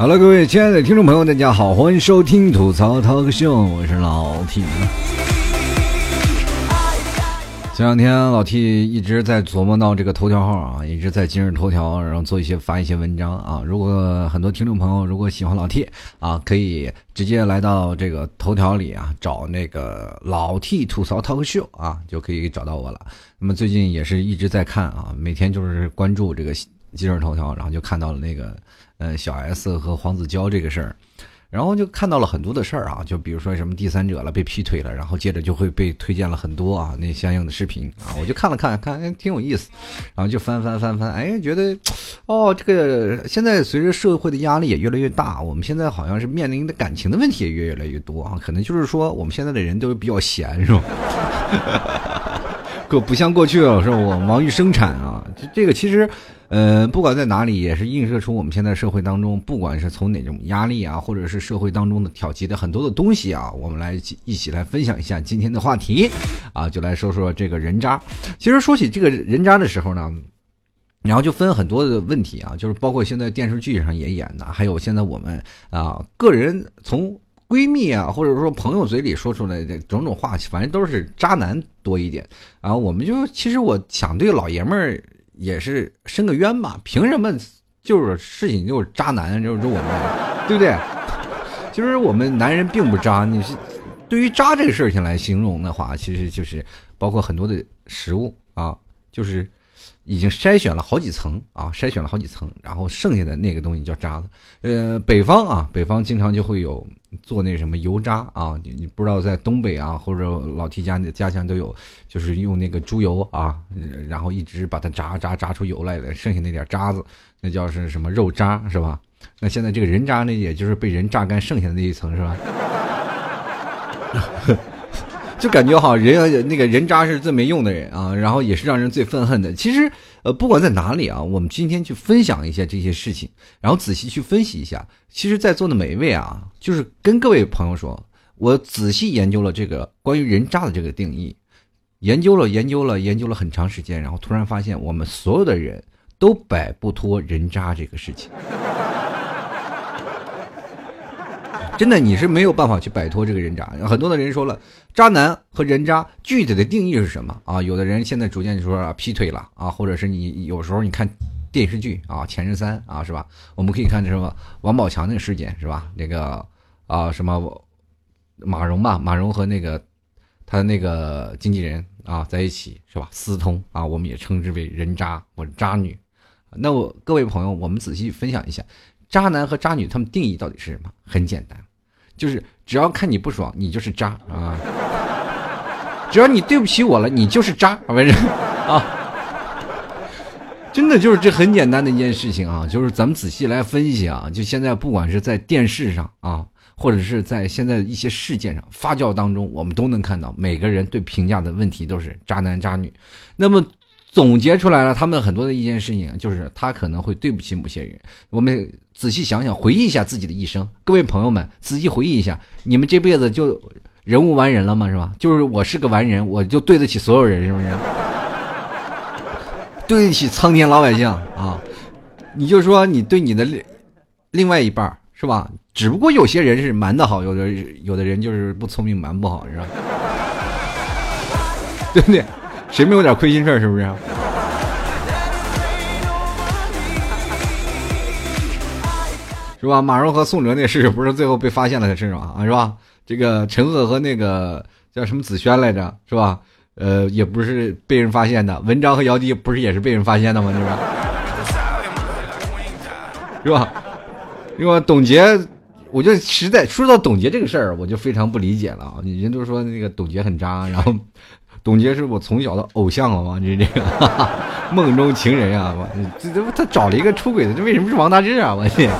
好了，各位亲爱的听众朋友，大家好，欢迎收听吐槽 talk 秀，我是老 T。前两天老 T 一直在琢磨到这个头条号啊，一直在今日头条，然后做一些发一些文章啊。如果很多听众朋友如果喜欢老 T 啊，可以直接来到这个头条里啊，找那个老 T 吐槽 talk 秀啊，就可以找到我了。那么最近也是一直在看啊，每天就是关注这个今日头条，然后就看到了那个。呃，小 S 和黄子佼这个事儿，然后就看到了很多的事儿啊，就比如说什么第三者了，被劈腿了，然后接着就会被推荐了很多啊那相应的视频啊，我就看了看，看哎挺有意思，然后就翻翻翻翻，哎，觉得哦，这个现在随着社会的压力也越来越大，我们现在好像是面临的感情的问题也越来越多啊，可能就是说我们现在的人都比较闲，是吧？可不像过去了，是吧？我忙于生产啊，这这个其实。呃，不管在哪里，也是映射出我们现在社会当中，不管是从哪种压力啊，或者是社会当中的挑起的很多的东西啊，我们来一起来分享一下今天的话题，啊，就来说说这个人渣。其实说起这个人渣的时候呢，然后就分很多的问题啊，就是包括现在电视剧上也演的，还有现在我们啊个人从闺蜜啊，或者说朋友嘴里说出来的种种话，反正都是渣男多一点。然后我们就其实我想对老爷们儿。也是申个冤吧？凭什么就是事情就是渣男就是我们，对不对？其实我们男人并不渣。你是对于渣这个事情来形容的话，其实就是包括很多的食物啊，就是已经筛选了好几层啊，筛选了好几层，然后剩下的那个东西叫渣子。呃，北方啊，北方经常就会有。做那什么油渣啊？你你不知道在东北啊，或者老提家的家乡都有，就是用那个猪油啊，然后一直把它炸炸炸出油来的，剩下那点渣子，那叫是什么肉渣是吧？那现在这个人渣呢，也就是被人榨干剩下的那一层是吧？就感觉好人那个人渣是最没用的人啊，然后也是让人最愤恨的。其实，呃，不管在哪里啊，我们今天去分享一下这些事情，然后仔细去分析一下。其实，在座的每一位啊，就是跟各位朋友说，我仔细研究了这个关于人渣的这个定义，研究了研究了研究了很长时间，然后突然发现，我们所有的人都摆不脱人渣这个事情。真的，你是没有办法去摆脱这个人渣。很多的人说了，渣男和人渣具体的定义是什么啊？有的人现在逐渐就说劈腿了啊，或者是你有时候你看电视剧啊，《前任三》啊，是吧？我们可以看什么王宝强那个事件是吧？那个啊什么马蓉吧，马蓉和那个他那个经纪人啊在一起是吧？私通啊，我们也称之为人渣或者渣女。那我各位朋友，我们仔细分享一下，渣男和渣女他们定义到底是什么？很简单。就是只要看你不爽，你就是渣啊！只要你对不起我了，你就是渣，反正啊？真的就是这很简单的一件事情啊！就是咱们仔细来分析啊，就现在不管是在电视上啊，或者是在现在一些事件上发酵当中，我们都能看到每个人对评价的问题都是渣男渣女。那么。总结出来了，他们很多的一件事情，就是他可能会对不起某些人。我们仔细想想，回忆一下自己的一生，各位朋友们，仔细回忆一下，你们这辈子就人无完人了吗？是吧？就是我是个完人，我就对得起所有人，是不是？对得起苍天老百姓啊！你就说你对你的另另外一半是吧？只不过有些人是瞒的好，有的有的人就是不聪明瞒不好，是吧？对不对？谁没有点亏心事儿？是不是？是吧？马蓉和宋哲那事不是最后被发现了的事吗？啊，是吧？这个陈赫和那个叫什么子轩来着？是吧？呃，也不是被人发现的。文章和姚笛不是也是被人发现的吗？是吧？是吧？是吧？董洁，我就实在说到董洁这个事儿，我就非常不理解了啊！人都说那个董洁很渣，然后。董洁是我从小的偶像啊，王？这这个梦中情人啊！我这这他找了一个出轨的，这为什么是王大治啊？我去！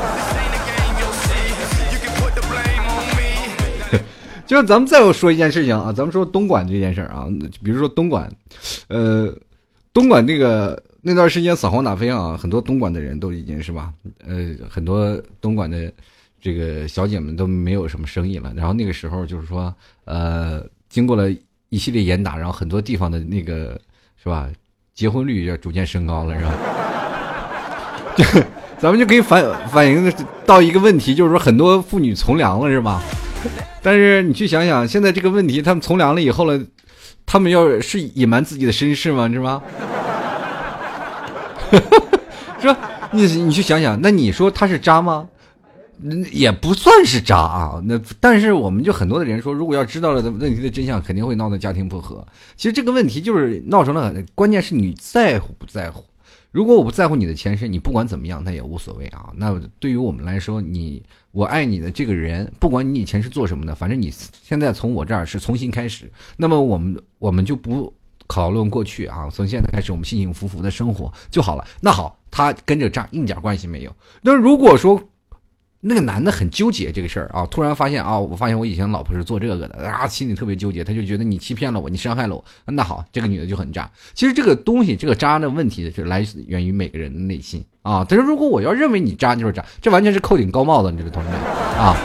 就是咱们再说一件事情啊，咱们说东莞这件事儿啊，比如说东莞，呃，东莞那个那段时间扫黄打非啊，很多东莞的人都已经是吧？呃，很多东莞的这个小姐们都没有什么生意了。然后那个时候就是说，呃，经过了。一系列严打，然后很多地方的那个是吧，结婚率也逐渐升高了，是吧？就 咱们就可以反反映到一个问题，就是说很多妇女从良了，是吧？但是你去想想，现在这个问题，他们从良了以后了，他们要是隐瞒自己的身世吗？是吧？是吧？你你去想想，那你说他是渣吗？也不算是渣啊。那但是我们就很多的人说，如果要知道了问题的真相，肯定会闹得家庭不和。其实这个问题就是闹成了，关键是你在乎不在乎。如果我不在乎你的前世，你不管怎么样，那也无所谓啊。那对于我们来说，你我爱你的这个人，不管你以前是做什么的，反正你现在从我这儿是重新开始。那么我们我们就不讨论过去啊，从现在开始我们幸幸福福的生活就好了。那好，他跟这渣一点关系没有。那如果说。那个男的很纠结这个事儿啊，突然发现啊，我发现我以前老婆是做这个的啊，心里特别纠结，他就觉得你欺骗了我，你伤害了我。那好，这个女的就很渣。其实这个东西，这个渣的问题是来源于每个人的内心啊。但是如果我要认为你渣就是渣，这完全是扣顶高帽子，你这个同志们啊。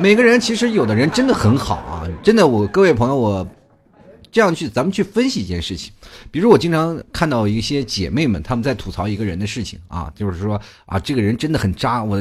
每个人其实有的人真的很好啊，真的，我各位朋友，我这样去咱们去分析一件事情，比如我经常看到一些姐妹们他们在吐槽一个人的事情啊，就是说啊，这个人真的很渣，我。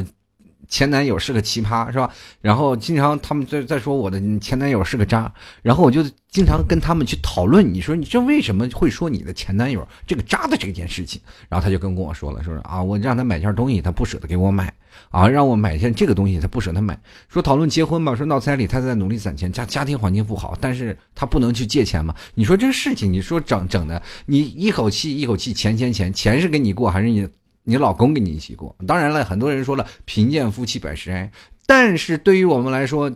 前男友是个奇葩，是吧？然后经常他们在在说我的前男友是个渣，然后我就经常跟他们去讨论，你说你这为什么会说你的前男友这个渣的这件事情？然后他就跟跟我说了，说啊，我让他买件东西，他不舍得给我买啊，让我买件这个东西，他不舍得买。说讨论结婚嘛，说闹彩礼，他在努力攒钱，家家庭环境不好，但是他不能去借钱嘛。你说这个事情，你说整整的，你一口气一口气钱钱钱，钱是跟你过还是你？你老公跟你一起过，当然了，很多人说了贫贱夫妻百事哀，但是对于我们来说，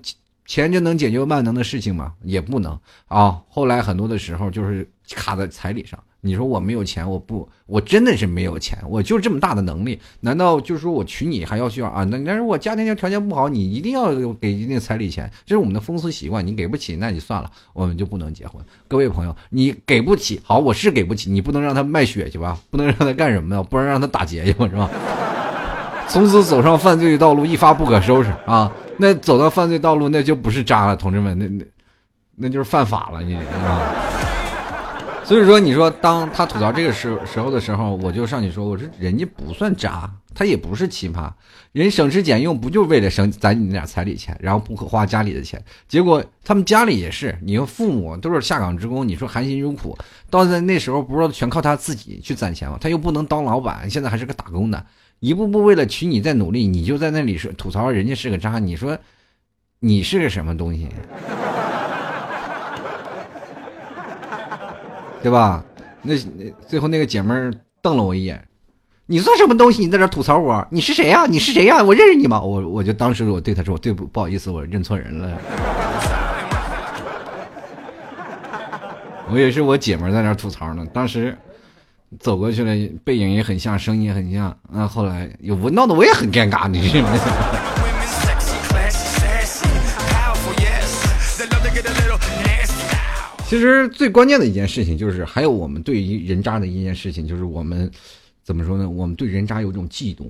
钱就能解决万能的事情吗？也不能啊。后来很多的时候就是卡在彩礼上。你说我没有钱，我不，我真的是没有钱，我就这么大的能力，难道就是说我娶你还要需要啊？那但是我家庭条件不好，你一定要给一定彩礼钱，这是我们的风俗习惯，你给不起，那你算了，我们就不能结婚。各位朋友，你给不起，好，我是给不起，你不能让他卖血去吧？不能让他干什么呢？不能让他打劫去吧？是吧？从此走上犯罪道路，一发不可收拾啊！那走到犯罪道路，那就不是渣了，同志们，那那那就是犯法了，你啊。所以说，你说当他吐槽这个时时候的时候，我就上去说，我说人家不算渣，他也不是奇葩，人省吃俭用不就为了省攒你那点彩礼钱，然后不可花家里的钱，结果他们家里也是，你说父母都是下岗职工，你说含辛茹苦，到在那时候不是全靠他自己去攒钱吗？他又不能当老板，现在还是个打工的，一步步为了娶你在努力，你就在那里说吐槽人家是个渣，你说你是个什么东西？对吧？那最后那个姐妹儿瞪了我一眼，你算什么东西？你在这吐槽我？你是谁呀？你是谁呀？我认识你吗？我我就当时我对她说，我对不不好意思，我认错人了。我也是我姐们在那吐槽呢，当时走过去了，背影也很像，声音也很像。啊，后来我闹得我也很尴尬，你知道吗？其实最关键的一件事情就是，还有我们对于人渣的一件事情，就是我们怎么说呢？我们对人渣有种嫉妒。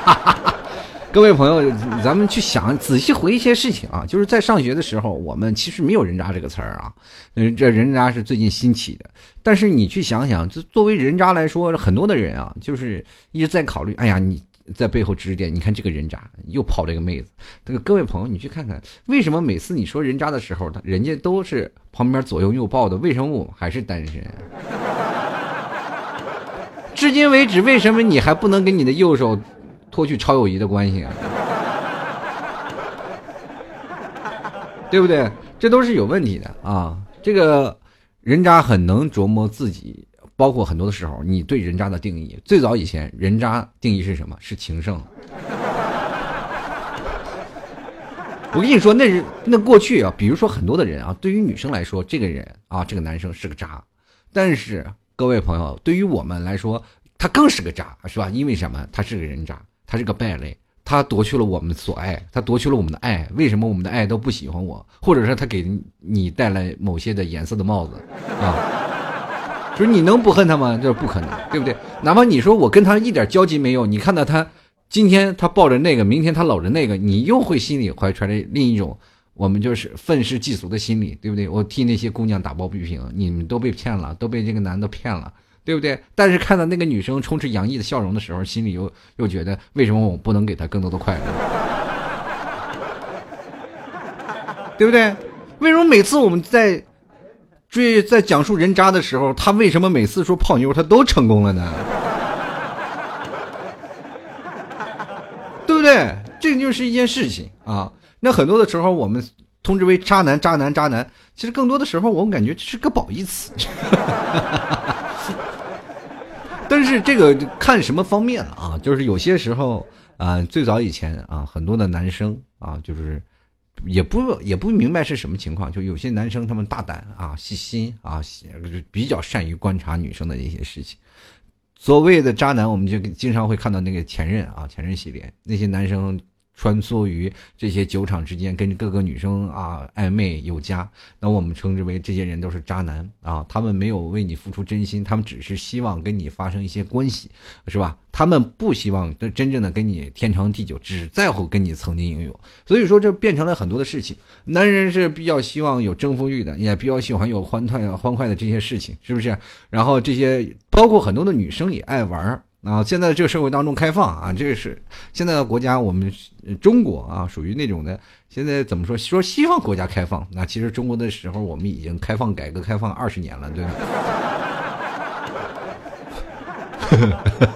各位朋友，咱们去想，仔细回忆一些事情啊。就是在上学的时候，我们其实没有“人渣”这个词儿啊。这人渣是最近兴起的。但是你去想想，就作为人渣来说，很多的人啊，就是一直在考虑：哎呀，你。在背后指点，你看这个人渣又泡了一个妹子。这个各位朋友，你去看看，为什么每次你说人渣的时候，他人家都是旁边左拥右抱的，为什么我还是单身？至今为止，为什么你还不能跟你的右手脱去超友谊的关系啊？对不对？这都是有问题的啊！这个人渣很能琢磨自己。包括很多的时候，你对人渣的定义，最早以前人渣定义是什么？是情圣。我跟你说，那是那过去啊，比如说很多的人啊，对于女生来说，这个人啊，这个男生是个渣。但是各位朋友，对于我们来说，他更是个渣，是吧？因为什么？他是个人渣，他是个败类，他夺去了我们所爱，他夺去了我们的爱。为什么我们的爱都不喜欢我？或者说他给你带来某些的颜色的帽子啊？就是你能不恨他吗？就是不可能，对不对？哪怕你说我跟他一点交集没有，你看到他今天他抱着那个，明天他搂着那个，你又会心里怀揣着另一种我们就是愤世嫉俗的心理，对不对？我替那些姑娘打抱不平，你们都被骗了，都被这个男的骗了，对不对？但是看到那个女生充斥洋溢的笑容的时候，心里又又觉得，为什么我不能给她更多的快乐？对不对？为什么每次我们在追在讲述人渣的时候，他为什么每次说泡妞他都成功了呢？对不对？这就是一件事情啊。那很多的时候，我们通知为渣男、渣男、渣男，其实更多的时候，我们感觉这是个褒义词。但是这个看什么方面了啊？就是有些时候啊，最早以前啊，很多的男生啊，就是也不也不明白是什么情况，就有些男生他们大胆啊、细心啊，比较善于观察女生的一些事情。所谓的渣男，我们就经常会看到那个前任啊，前任系列那些男生。穿梭于这些酒场之间，跟各个女生啊暧昧有加，那我们称之为这些人都是渣男啊！他们没有为你付出真心，他们只是希望跟你发生一些关系，是吧？他们不希望真真正的跟你天长地久，只在乎跟你曾经拥有。所以说，这变成了很多的事情。男人是比较希望有征服欲的，也比较喜欢有欢快欢快的这些事情，是不是？然后这些包括很多的女生也爱玩啊，现在这个社会当中开放啊，这个是现在的国家，我们中国啊，属于那种的。现在怎么说？说西方国家开放，那其实中国的时候，我们已经开放改革开放二十年了，对吧？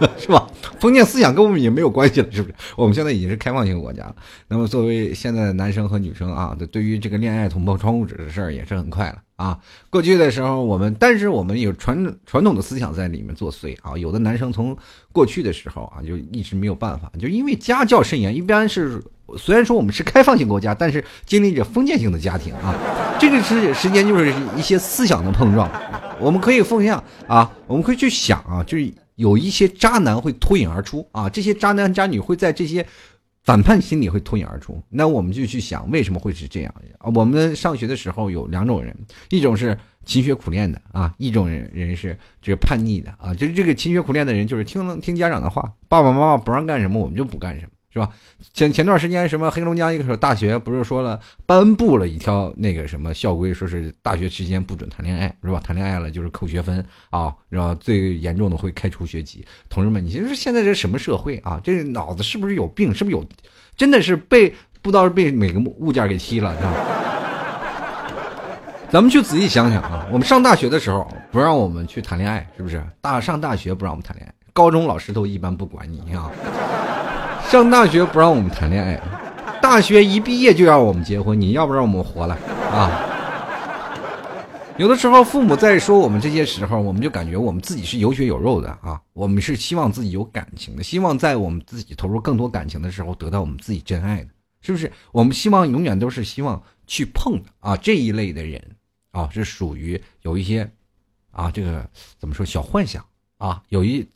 是吧？封建思想跟我们已经没有关系了，是不是？我们现在已经是开放型国家了。那么，作为现在的男生和女生啊，对于这个恋爱捅破窗户纸的事儿也是很快了啊。过去的时候，我们但是我们有传传统的思想在里面作祟啊。有的男生从过去的时候啊，就一直没有办法，就因为家教甚严。一般是虽然说我们是开放型国家，但是经历着封建性的家庭啊。这个时时间就是一些思想的碰撞。我们可以奉向啊，我们可以去想啊，就是。有一些渣男会脱颖而出啊，这些渣男渣女会在这些反叛心理会脱颖而出。那我们就去想，为什么会是这样啊？我们上学的时候有两种人，一种是勤学苦练的啊，一种人人是这个叛逆的啊。就是这个勤学苦练的人，就是听听家长的话，爸爸妈妈不让干什么，我们就不干什么。是吧？前前段时间，什么黑龙江一个大学不是说了颁布了一条那个什么校规，说是大学期间不准谈恋爱，是吧？谈恋爱了就是扣学分啊，然后最严重的会开除学籍。同志们，你说现在这什么社会啊？这脑子是不是有病？是不是有？真的是被不知道是被哪个物件给踢了，是吧？咱们去仔细想想啊，我们上大学的时候不让我们去谈恋爱，是不是？大上大学不让我们谈恋爱，高中老师都一般不管你啊。上大学不让我们谈恋爱，大学一毕业就让我们结婚，你要不让我们活了啊？有的时候父母在说我们这些时候，我们就感觉我们自己是有血有肉的啊，我们是希望自己有感情的，希望在我们自己投入更多感情的时候得到我们自己真爱的，是不是？我们希望永远都是希望去碰的啊，这一类的人啊，是属于有一些啊，这个怎么说小幻想啊？有一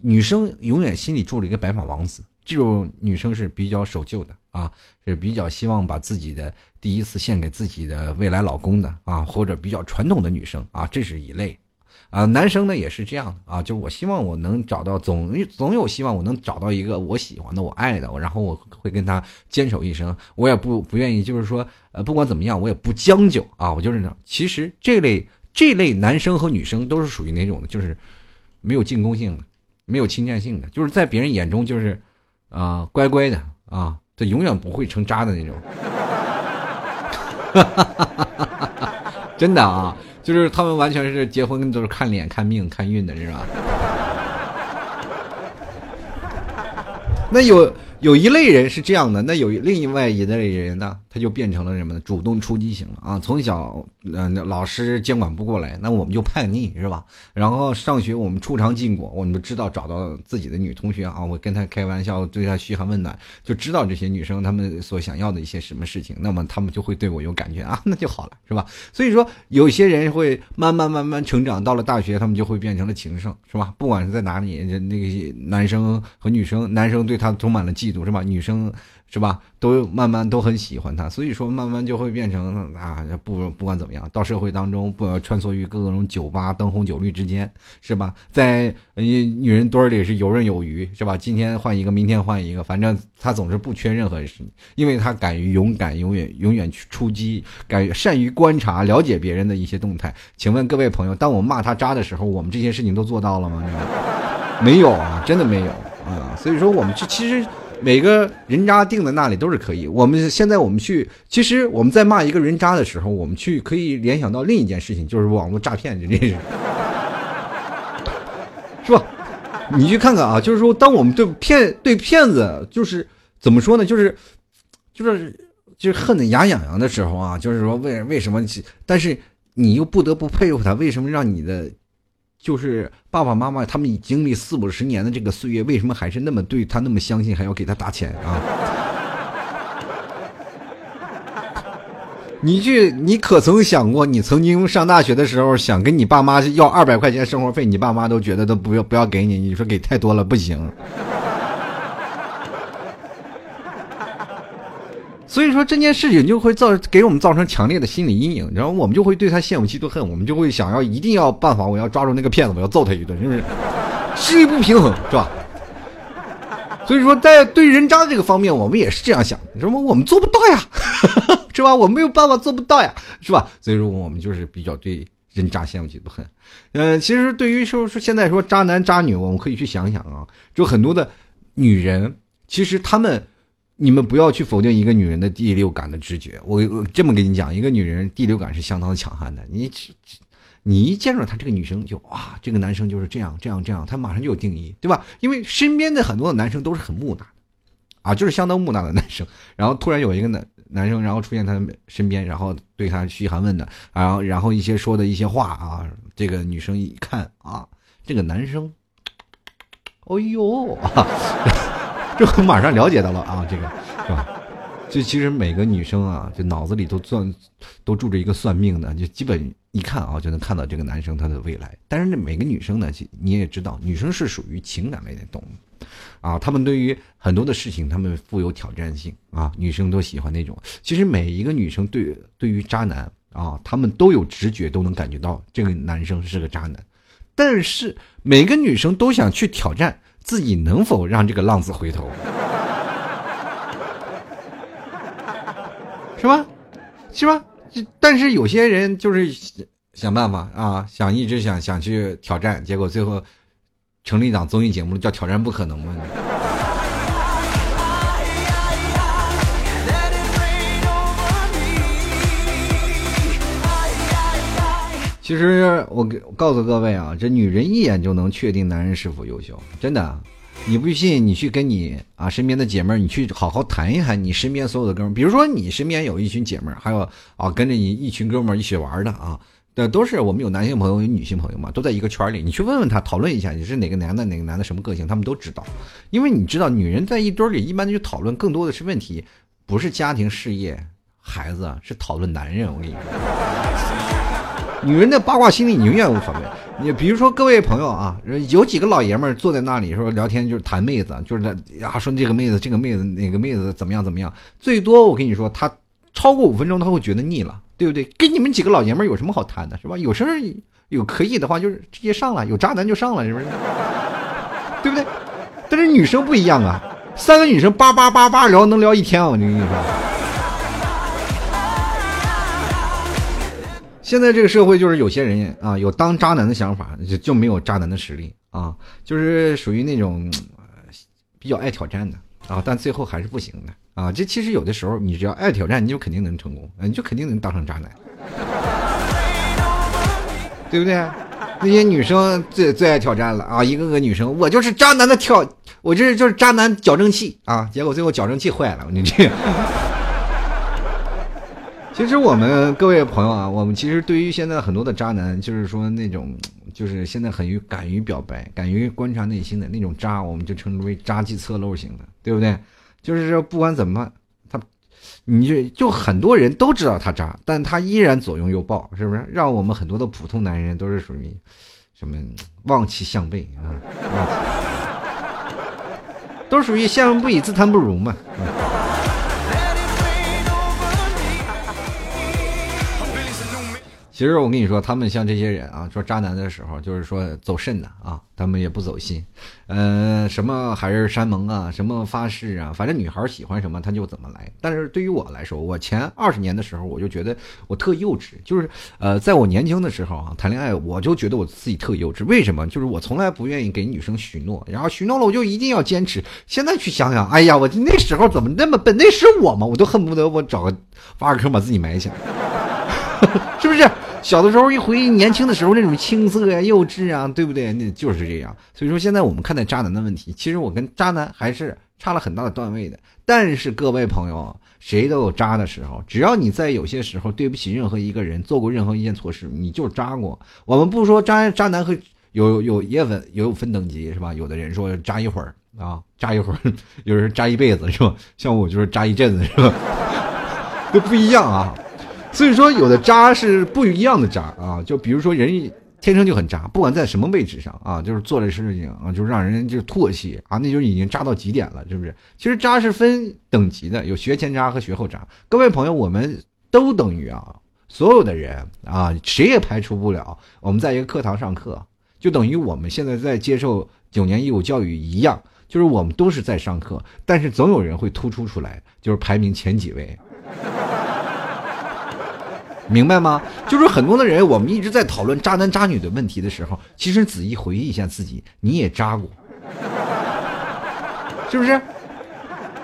女生永远心里住了一个白马王子。这种女生是比较守旧的啊，是比较希望把自己的第一次献给自己的未来老公的啊，或者比较传统的女生啊，这是一类，啊，男生呢也是这样的啊，就是我希望我能找到总总有希望我能找到一个我喜欢的我爱的，然后我会跟他坚守一生，我也不不愿意就是说呃不管怎么样我也不将就啊，我就是这样。其实这类这类男生和女生都是属于哪种的，就是没有进攻性的，没有侵占性的，就是在别人眼中就是。啊，乖乖的啊，这永远不会成渣的那种，真的啊，就是他们完全是结婚都是看脸、看命、看运的，是吧？那有。有一类人是这样的，那有另外一类人呢，他就变成了什么呢？主动出击型了啊！从小，嗯，老师监管不过来，那我们就叛逆是吧？然后上学我们出尝禁果，我们知道找到自己的女同学啊，我跟她开玩笑，对她嘘寒问暖，就知道这些女生她们所想要的一些什么事情，那么她们就会对我有感觉啊，那就好了是吧？所以说，有些人会慢慢慢慢成长，到了大学，他们就会变成了情圣是吧？不管是在哪里，那个男生和女生，男生对她充满了嫉。嫉妒，是吧？女生。是吧？都慢慢都很喜欢他，所以说慢慢就会变成啊，不不管怎么样，到社会当中不穿梭于各种酒吧灯红酒绿之间，是吧？在女人堆里是游刃有余，是吧？今天换一个，明天换一个，反正他总是不缺任何事，因为他敢于勇敢，永远永远去出击，敢于善于观察了解别人的一些动态。请问各位朋友，当我们骂他渣的时候，我们这些事情都做到了吗？没有啊，真的没有啊。所以说，我们这其实。每个人渣定在那里都是可以。我们现在我们去，其实我们在骂一个人渣的时候，我们去可以联想到另一件事情，就是网络诈骗这件事，是吧？你去看看啊，就是说，当我们对骗对骗子，就是怎么说呢？就是就是就是恨得牙痒痒的时候啊，就是说为为什么？但是你又不得不佩服他，为什么让你的？就是爸爸妈妈他们已经历四五十年的这个岁月，为什么还是那么对他那么相信，还要给他打钱啊？你去，你可曾想过，你曾经上大学的时候想跟你爸妈要二百块钱生活费，你爸妈都觉得都不要不要给你，你说给太多了不行。所以说这件事情就会造给我们造成强烈的心理阴影，然后我们就会对他羡慕嫉妒恨，我们就会想要一定要办法，我要抓住那个骗子，我要揍他一顿，是不是？心理不平衡是吧？所以说在对人渣这个方面，我们也是这样想，什么我们做不到呀，是吧？我没有办法做不到呀，是吧？所以说我们就是比较对人渣羡慕嫉妒恨。嗯，其实对于说说现在说渣男渣女，我们可以去想想啊，就很多的女人，其实他们。你们不要去否定一个女人的第六感的直觉。我我这么跟你讲，一个女人第六感是相当的强悍的。你，你一见着她这个女生就啊，这个男生就是这样这样这样，他马上就有定义，对吧？因为身边的很多的男生都是很木讷的，啊，就是相当木讷的男生。然后突然有一个男男生，然后出现他身边，然后对他嘘寒问暖，然后然后一些说的一些话啊，这个女生一看啊，这个男生，哎呦。这我马上了解到了啊，这个是吧？就其实每个女生啊，就脑子里都算，都住着一个算命的，就基本一看啊，就能看到这个男生他的未来。但是这每个女生呢，你也知道，女生是属于情感类的动物，啊，她们对于很多的事情，她们富有挑战性啊，女生都喜欢那种。其实每一个女生对对于渣男啊，她们都有直觉，都能感觉到这个男生是个渣男。但是每个女生都想去挑战。自己能否让这个浪子回头，是吧？是吧？但是有些人就是想办法啊，想一直想想去挑战，结果最后成立一档综艺节目叫《挑战不可能》嘛。其实我给告诉各位啊，这女人一眼就能确定男人是否优秀，真的。你不信，你去跟你啊身边的姐妹儿，你去好好谈一谈你身边所有的哥们儿。比如说你身边有一群姐妹儿，还有啊跟着你一群哥们儿一起玩的啊，的都是我们有男性朋友有女性朋友嘛，都在一个圈里。你去问问他，讨论一下你是哪个男的，哪个男的什么个性，他们都知道。因为你知道，女人在一堆里一般就讨论更多的是问题，不是家庭事业、孩子，是讨论男人。我跟你说。女人的八卦心理你永远无所谓。你比如说各位朋友啊，有几个老爷们坐在那里说聊天，就是谈妹子，就是那呀说这个妹子这个妹子哪个妹子怎么样怎么样。最多我跟你说，他超过五分钟他会觉得腻了，对不对？跟你们几个老爷们有什么好谈的，是吧？有事儿有可以的话，就是直接上了，有渣男就上了，是不是？对不对？但是女生不一样啊，三个女生叭叭叭叭聊能聊一天啊，我跟你说。现在这个社会就是有些人啊，有当渣男的想法，就就没有渣男的实力啊，就是属于那种比较爱挑战的啊，但最后还是不行的啊。这其实有的时候，你只要爱挑战，你就肯定能成功，你就肯定能当上渣男，对不对？那些女生最最爱挑战了啊，一个个女生，我就是渣男的挑，我这就是渣男矫正器啊，结果最后矫正器坏了，你这。其实我们各位朋友啊，我们其实对于现在很多的渣男，就是说那种，就是现在很于敢于表白、敢于观察内心的那种渣，我们就称之为渣记侧漏型的，对不对？就是说不管怎么，他，你就就很多人都知道他渣，但他依然左拥右抱，是不是？让我们很多的普通男人都是属于什么望其项背啊？都属于羡慕不已，自叹不如嘛。其实我跟你说，他们像这些人啊，说渣男的时候，就是说走肾的啊，他们也不走心，呃，什么海誓山盟啊，什么发誓啊，反正女孩喜欢什么他就怎么来。但是对于我来说，我前二十年的时候，我就觉得我特幼稚，就是呃，在我年轻的时候啊，谈恋爱我就觉得我自己特幼稚。为什么？就是我从来不愿意给女生许诺，然后许诺了我就一定要坚持。现在去想想，哎呀，我那时候怎么那么笨？那是我吗？我都恨不得我找个挖个坑把自己埋起来，是不是？小的时候一回忆年轻的时候那种青涩呀、幼稚啊，对不对？那就是这样。所以说现在我们看待渣男的问题，其实我跟渣男还是差了很大的段位的。但是各位朋友，谁都有渣的时候，只要你在有些时候对不起任何一个人，做过任何一件错事，你就渣过。我们不说渣渣男和有有也分有分等级是吧？有的人说渣一会儿啊，渣一会儿，有人渣一辈子是吧？像我就是渣一阵子是吧？都不一样啊。所以说，有的渣是不一样的渣啊，就比如说人天生就很渣，不管在什么位置上啊，就是做的事情啊，就让人就唾弃啊，那就已经渣到极点了，是不是？其实渣是分等级的，有学前渣和学后渣。各位朋友，我们都等于啊，所有的人啊，谁也排除不了。我们在一个课堂上课，就等于我们现在在接受九年义务教育一样，就是我们都是在上课，但是总有人会突出出来，就是排名前几位。明白吗？就是很多的人，我们一直在讨论渣男渣女的问题的时候，其实仔细回忆一下自己，你也渣过，是不是？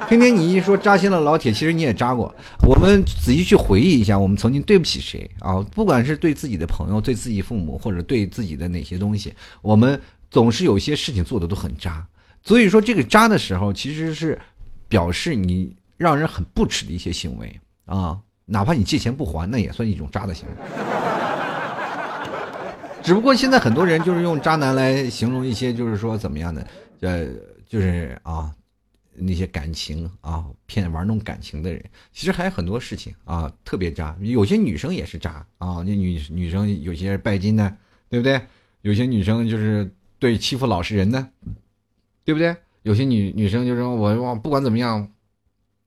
天天你一说扎心了老铁，其实你也渣过。我们仔细去回忆一下，我们曾经对不起谁啊？不管是对自己的朋友、对自己父母，或者对自己的哪些东西，我们总是有些事情做的都很渣。所以说，这个渣的时候，其实是表示你让人很不耻的一些行为啊。哪怕你借钱不还，那也算一种渣的行为。只不过现在很多人就是用渣男来形容一些，就是说怎么样的，呃，就是啊，那些感情啊，骗玩弄感情的人，其实还有很多事情啊，特别渣。有些女生也是渣啊，那女女生有些拜金的，对不对？有些女生就是对欺负老实人的，对不对？有些女女生就说我我不管怎么样。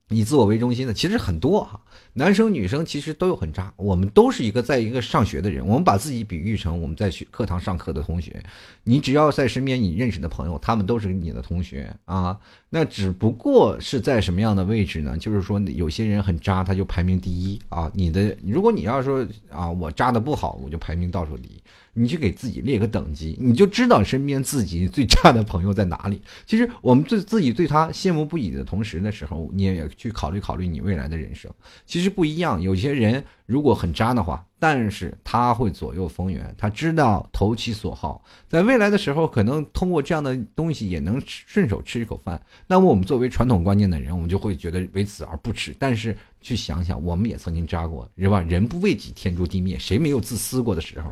以自我为中心的其实很多哈，男生女生其实都有很渣。我们都是一个在一个上学的人，我们把自己比喻成我们在学课堂上课的同学。你只要在身边，你认识的朋友，他们都是你的同学啊。那只不过是在什么样的位置呢？就是说有些人很渣，他就排名第一啊。你的如果你要说啊，我渣的不好，我就排名倒数第一。你去给自己列个等级，你就知道身边自己最差的朋友在哪里。其实我们对自己对他羡慕不已的同时的时候，你也去考虑考虑你未来的人生。其实不一样，有些人如果很渣的话，但是他会左右逢源，他知道投其所好，在未来的时候可能通过这样的东西也能顺手吃一口饭。那么我们作为传统观念的人，我们就会觉得为此而不耻。但是去想想，我们也曾经渣过，是吧？人不为己，天诛地灭，谁没有自私过的时候？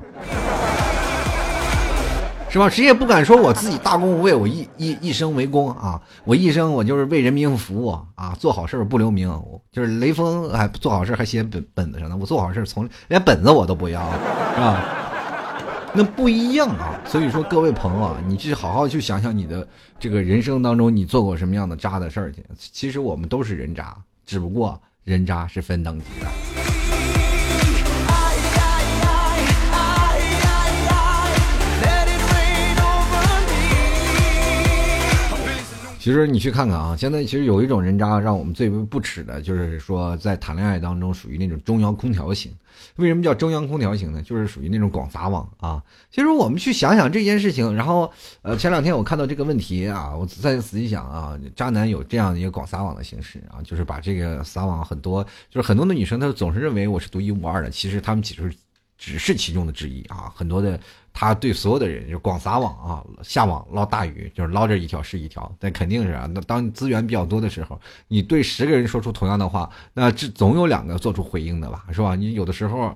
是吧？谁也不敢说我自己大公无畏，我一一一生为公啊！我一生我就是为人民服务啊！做好事不留名，就是雷锋还做好事还写本本子上呢。我做好事从连本子我都不要，是吧？那不一样啊！所以说各位朋友啊，你去好好去想想你的这个人生当中，你做过什么样的渣的事儿去？其实我们都是人渣，只不过人渣是分等级的。其实你去看看啊，现在其实有一种人渣让我们最为不耻的，就是说在谈恋爱当中属于那种中央空调型。为什么叫中央空调型呢？就是属于那种广撒网啊。其实我们去想想这件事情，然后呃，前两天我看到这个问题啊，我再仔细想啊，渣男有这样一个广撒网的形式啊，就是把这个撒网很多，就是很多的女生她总是认为我是独一无二的，其实他们其实只是其中的之一啊，很多的。他对所有的人就广撒网啊，下网捞大鱼，就是捞着一条是一条。但肯定是啊，那当资源比较多的时候，你对十个人说出同样的话，那这总有两个做出回应的吧，是吧？你有的时候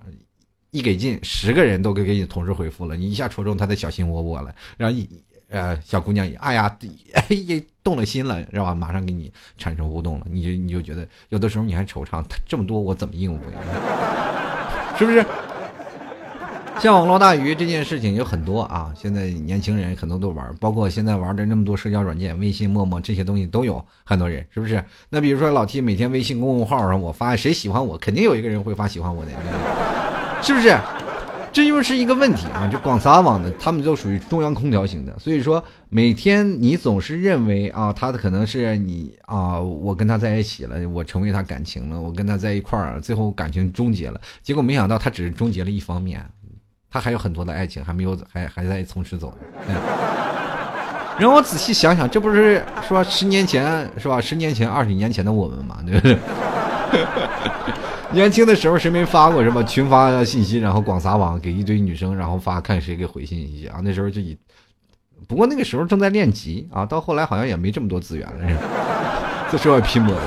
一给劲，十个人都给给你同时回复了，你一下戳中他的小心窝窝了，然后一呃小姑娘一哎呀，一动了心了，是吧？马上给你产生互动了，你就你就觉得有的时候你还惆怅，这么多我怎么应付呀？是不是？像网络大鱼这件事情有很多啊，现在年轻人很多都玩，包括现在玩的那么多社交软件，微信、陌陌这些东西都有很多人，是不是？那比如说老 T 每天微信公众号上我发谁喜欢我，肯定有一个人会发喜欢我的，是不是？这就是一个问题啊！就广撒网的，他们就属于中央空调型的，所以说每天你总是认为啊，他的可能是你啊，我跟他在一起了，我成为他感情了，我跟他在一块儿，最后感情终结了。结果没想到他只是终结了一方面，他还有很多的爱情还没有，还还在从事走。然后我仔细想想，这不是说十年前是吧？十年前、二十年前的我们嘛，对不对？年轻的时候谁没发过什么群发信息，然后广撒网给一堆女生，然后发看谁给回信息啊？那时候就以，不过那个时候正在练级啊，到后来好像也没这么多资源了，这是要拼搏的。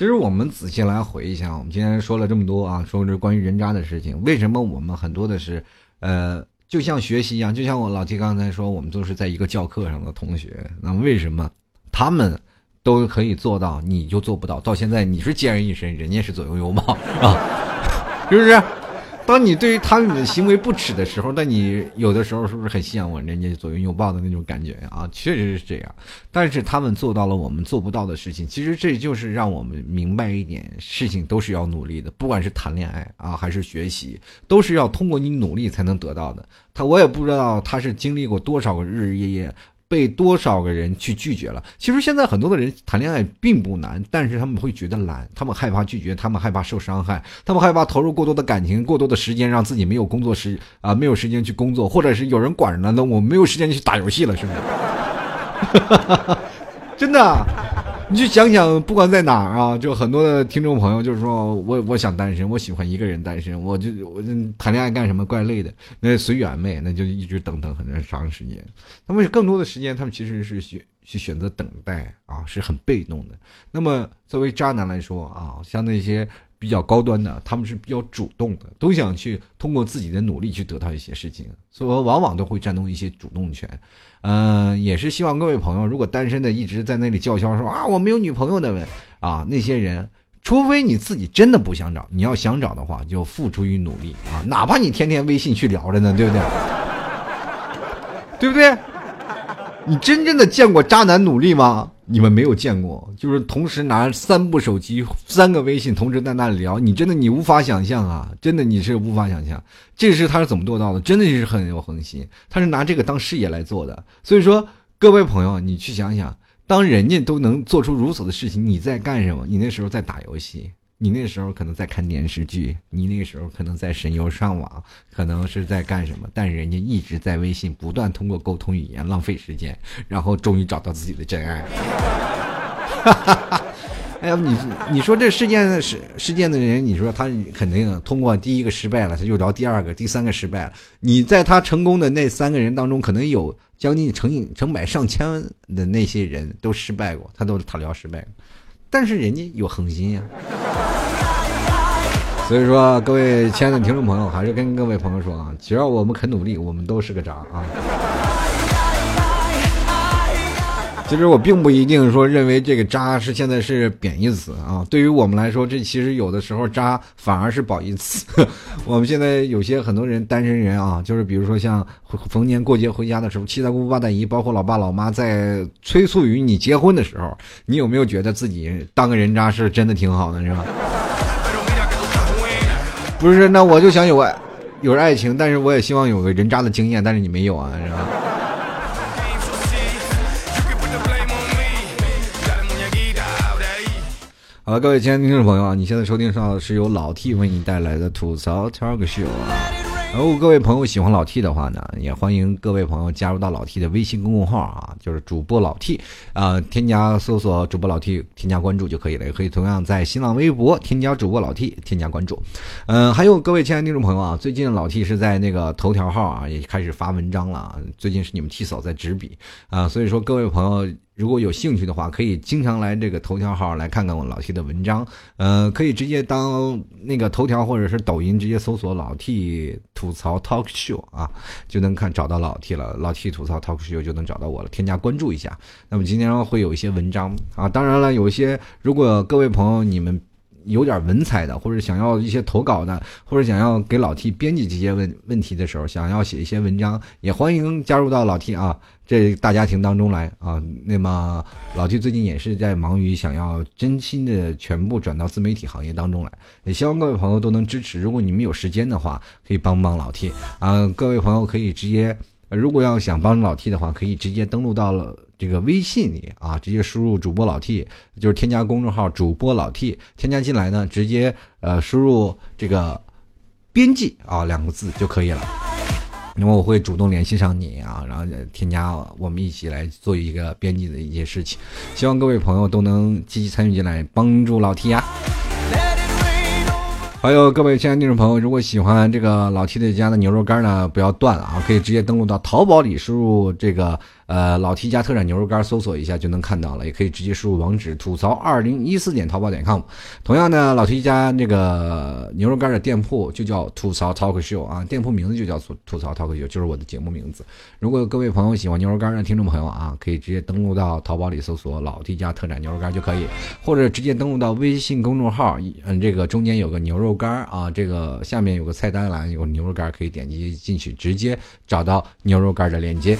其实我们仔细来回一下，我们今天说了这么多啊，说这关于人渣的事情，为什么我们很多的是，呃，就像学习一样，就像我老提刚才说，我们都是在一个教课上的同学，那为什么他们都可以做到，你就做不到？到现在你是孑然一身，人家是左拥右抱啊，是不是？当你对于他们的行为不耻的时候，那你有的时候是不是很向往人家左拥右抱的那种感觉啊？确实是这样，但是他们做到了我们做不到的事情。其实这就是让我们明白一点，事情都是要努力的，不管是谈恋爱啊，还是学习，都是要通过你努力才能得到的。他我也不知道他是经历过多少个日日夜夜。被多少个人去拒绝了？其实现在很多的人谈恋爱并不难，但是他们会觉得懒，他们害怕拒绝，他们害怕受伤害，他们害怕投入过多的感情、过多的时间，让自己没有工作时啊，没有时间去工作，或者是有人管着呢，那我没有时间去打游戏了，是不是？真的。你就想想，不管在哪儿啊，就很多的听众朋友就是说我我想单身，我喜欢一个人单身，我就我谈恋爱干什么怪累的，那随缘呗，那就一直等等很长时间。那么更多的时间，他们其实是选去选择等待啊，是很被动的。那么作为渣男来说啊，像那些比较高端的，他们是比较主动的，都想去通过自己的努力去得到一些事情，所以往往都会占用一些主动权。嗯，也是希望各位朋友，如果单身的一直在那里叫嚣说啊我没有女朋友的啊那些人，除非你自己真的不想找，你要想找的话，就付出于努力啊，哪怕你天天微信去聊着呢，对不对？对不对？你真正的见过渣男努力吗？你们没有见过，就是同时拿三部手机、三个微信，同时在那里聊，你真的你无法想象啊！真的你是无法想象，这是他是怎么做到的？真的是很有恒心，他是拿这个当事业来做的。所以说，各位朋友，你去想想，当人家都能做出如此的事情，你在干什么？你那时候在打游戏。你那时候可能在看电视剧，你那个时候可能在神游上网，可能是在干什么？但是人家一直在微信不断通过沟通语言浪费时间，然后终于找到自己的真爱。哈 哈哎呀，你你说这事件事事件的人，你说他肯定通过第一个失败了，他就聊第二个、第三个失败了。你在他成功的那三个人当中，可能有将近成成百上千的那些人都失败过，他都他聊失败过。但是人家有恒心呀，所以说各位亲爱的听众朋友，还是跟各位朋友说啊，只要我们肯努力，我们都是个渣啊。其实我并不一定说认为这个“渣”是现在是贬义词啊。对于我们来说，这其实有的时候“渣”反而是褒义词。我们现在有些很多人单身人啊，就是比如说像逢年过节回家的时候，七大姑八大姨，包括老爸老妈在催促于你结婚的时候，你有没有觉得自己当个人渣是真的挺好的，是吧？不是，那我就想有爱，有爱情，但是我也希望有个人渣的经验，但是你没有啊，是吧？好，各位亲爱的听众朋友啊，你现在收听到的是由老 T 为你带来的吐槽 talk show 啊。如果各位朋友喜欢老 T 的话呢，也欢迎各位朋友加入到老 T 的微信公众号啊，就是主播老 T 啊，添加搜索主播老 T，添加关注就可以了。也可以同样在新浪微博添加主播老 T，添加关注。嗯，还有各位亲爱的听众朋友啊，最近老 T 是在那个头条号啊，也开始发文章了。最近是你们 T 嫂在执笔啊，所以说各位朋友。如果有兴趣的话，可以经常来这个头条号来看看我老 T 的文章。呃，可以直接当那个头条或者是抖音直接搜索老 T 吐槽 talk show 啊，就能看找到老 T 了。老 T 吐槽 talk show 就能找到我了，添加关注一下。那么今天会有一些文章啊，当然了，有一些如果各位朋友你们。有点文采的，或者想要一些投稿的，或者想要给老 T 编辑这些问问题的时候，想要写一些文章，也欢迎加入到老 T 啊这大家庭当中来啊。那么老 T 最近也是在忙于想要真心的全部转到自媒体行业当中来，也希望各位朋友都能支持。如果你们有时间的话，可以帮帮老 T 啊。各位朋友可以直接，如果要想帮助老 T 的话，可以直接登录到了。这个微信里啊，直接输入主播老 T，就是添加公众号主播老 T，添加进来呢，直接呃输入这个编辑啊两个字就可以了。那么我会主动联系上你啊，然后添加我们一起来做一个编辑的一些事情。希望各位朋友都能积极参与进来，帮助老 T 呀。还有各位亲爱的听众朋友，如果喜欢这个老 T 的家的牛肉干呢，不要断了啊，可以直接登录到淘宝里输入这个。呃，老 T 家特产牛肉干，搜索一下就能看到了，也可以直接输入网址吐槽二零一四点淘宝点 com。同样呢，老 T 家那个牛肉干的店铺就叫吐槽 Talk Show 啊，店铺名字就叫吐吐槽 Talk Show，就是我的节目名字。如果各位朋友喜欢牛肉干的听众朋友啊，可以直接登录到淘宝里搜索老 T 家特产牛肉干就可以，或者直接登录到微信公众号，嗯，这个中间有个牛肉干啊，这个下面有个菜单栏有牛肉干，可以点击进去，直接找到牛肉干的链接。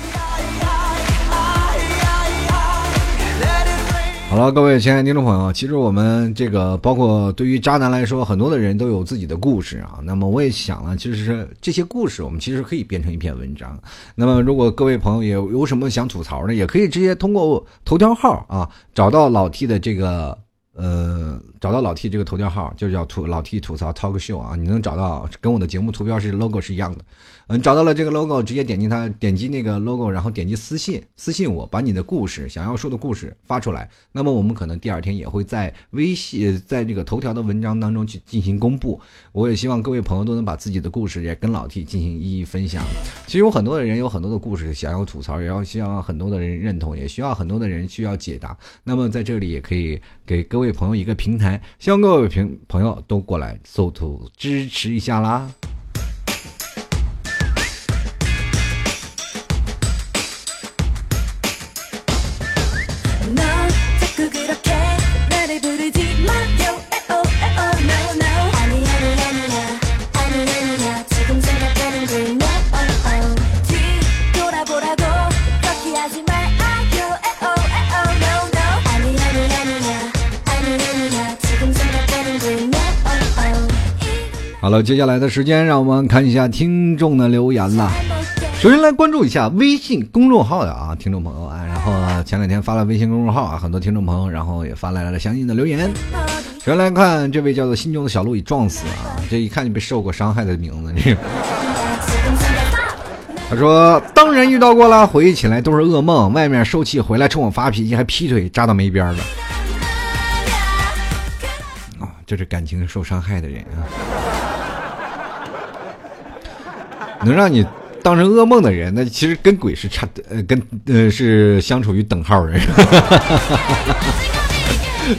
好了，各位亲爱的听众朋友，其实我们这个包括对于渣男来说，很多的人都有自己的故事啊。那么我也想了，其实是这些故事，我们其实可以变成一篇文章。那么如果各位朋友也有什么想吐槽的，也可以直接通过头条号啊找到老 T 的这个呃，找到老 T 这个头条号，就叫吐老 T 吐槽 Talk Show 啊，你能找到，跟我的节目图标是 logo 是一样的。嗯，找到了这个 logo，直接点击它，点击那个 logo，然后点击私信，私信我，把你的故事想要说的故事发出来。那么我们可能第二天也会在微信，在这个头条的文章当中去进行公布。我也希望各位朋友都能把自己的故事也跟老 T 进行一一分享。其实有很多的人有很多的故事想要吐槽，也要希望很多的人认同，也需要很多的人需要解答。那么在这里也可以给各位朋友一个平台，希望各位平朋友都过来搜图支持一下啦。好了，接下来的时间，让我们看一下听众的留言了。首先来关注一下微信公众号的啊，听众朋友啊，然后前两天发了微信公众号啊，很多听众朋友，然后也发来了相应的留言。首先来看这位叫做心中的小鹿已撞死啊，这一看就被受过伤害的名字。这 他说，当然遇到过了，回忆起来都是噩梦。外面受气回来冲我发脾气，还劈腿，扎到没边了。啊，这是感情受伤害的人啊。能让你当成噩梦的人，那其实跟鬼是差呃，跟呃是相处于等号人。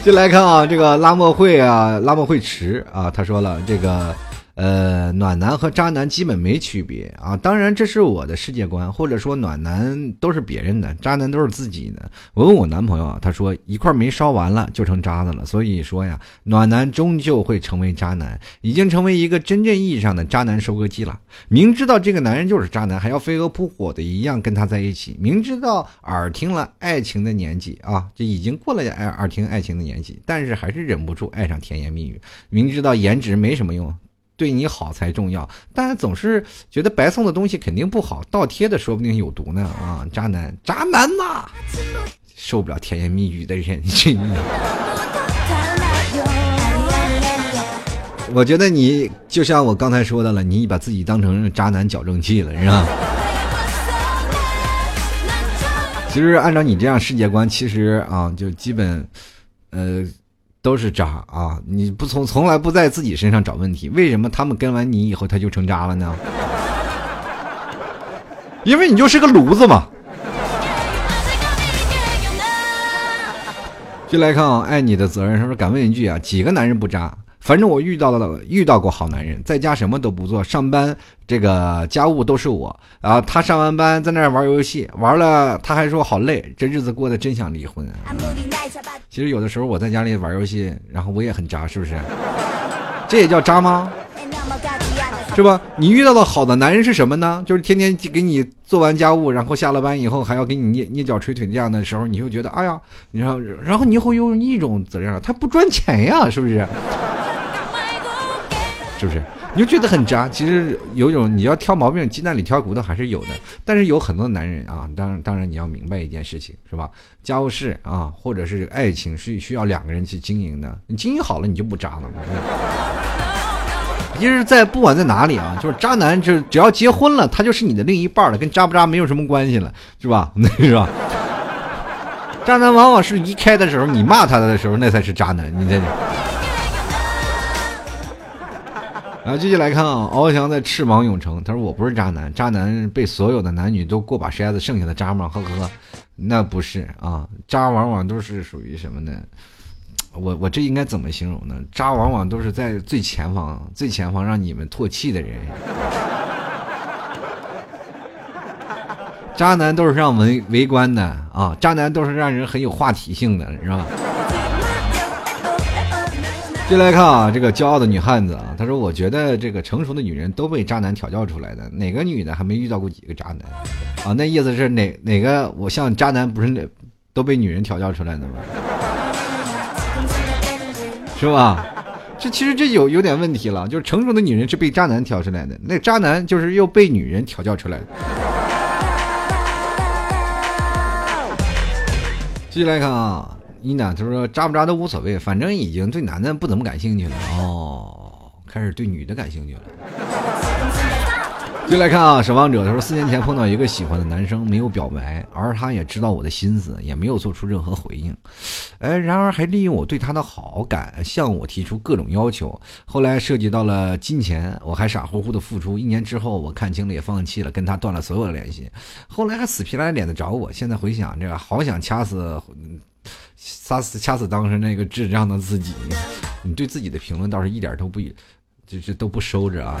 进来看啊，这个拉莫会啊，拉莫会池啊，他说了这个。呃，暖男和渣男基本没区别啊！当然，这是我的世界观，或者说暖男都是别人的，渣男都是自己的。我问我男朋友啊，他说一块没烧完了就成渣子了。所以说呀，暖男终究会成为渣男，已经成为一个真正意义上的渣男收割机了。明知道这个男人就是渣男，还要飞蛾扑火的一样跟他在一起。明知道耳听了爱情的年纪啊，就已经过了爱耳听爱情的年纪，但是还是忍不住爱上甜言蜜语。明知道颜值没什么用。对你好才重要，但总是觉得白送的东西肯定不好，倒贴的说不定有毒呢啊！渣男，渣男呐，受不了甜言蜜语的人，我觉得你就像我刚才说的了，你把自己当成渣男矫正器了，是吧？其实按照你这样世界观，其实啊，就基本，呃。都是渣啊！你不从从来不在自己身上找问题，为什么他们跟完你以后他就成渣了呢？因为你就是个炉子嘛。就来看啊，爱你的责任。他说：“敢问一句啊，几个男人不渣？反正我遇到了，遇到过好男人，在家什么都不做，上班这个家务都是我。然后他上完班在那玩游戏，玩了他还说好累，这日子过得真想离婚。其实有的时候我在家里玩游戏，然后我也很渣，是不是？这也叫渣吗？”是吧？你遇到的好的男人是什么呢？就是天天给你做完家务，然后下了班以后还要给你捏捏脚捶腿这样的时候，你就觉得哎呀，然后然后你会用一种责任，他不赚钱呀，是不是？是不是？你就觉得很渣。其实有一种你要挑毛病，鸡蛋里挑骨头还是有的。但是有很多男人啊，当然当然你要明白一件事情，是吧？家务事啊，或者是爱情是需要两个人去经营的。你经营好了，你就不渣了。其实，在不管在哪里啊，就是渣男，就是只要结婚了，他就是你的另一半了，跟渣不渣没有什么关系了，是吧？那 是吧？渣男往往是一开的时候，你骂他的时候，那才是渣男。你这。然后继续来看啊，翱翔在翅膀永成，他说我不是渣男，渣男被所有的男女都过把筛子，剩下的渣吗？呵呵，那不是啊，渣往往都是属于什么呢？我我这应该怎么形容呢？渣往往都是在最前方，最前方让你们唾弃的人。渣男都是让围围观的啊，渣男都是让人很有话题性的，是吧？接来看啊，这个骄傲的女汉子啊，她说：“我觉得这个成熟的女人都被渣男调教出来的，哪个女的还没遇到过几个渣男啊？那意思是哪哪个我像渣男不是那都被女人调教出来的吗？” 是吧？这其实这有有点问题了，就是成熟的女人是被渣男调出来的，那渣男就是又被女人调教出来的。继续来看啊，伊娜她说渣不渣都无所谓，反正已经对男的不怎么感兴趣了哦，开始对女的感兴趣了。就来看啊，守望者他说四年前碰到一个喜欢的男生，没有表白，而他也知道我的心思，也没有做出任何回应。哎，然而还利用我对他的好感向我提出各种要求。后来涉及到了金钱，我还傻乎乎的付出。一年之后，我看清了也放弃了，跟他断了所有的联系。后来还死皮赖脸的找我，现在回想这个，好想掐死，杀死掐死当时那个智障的自己。你对自己的评论倒是一点都不，就是都不收着啊。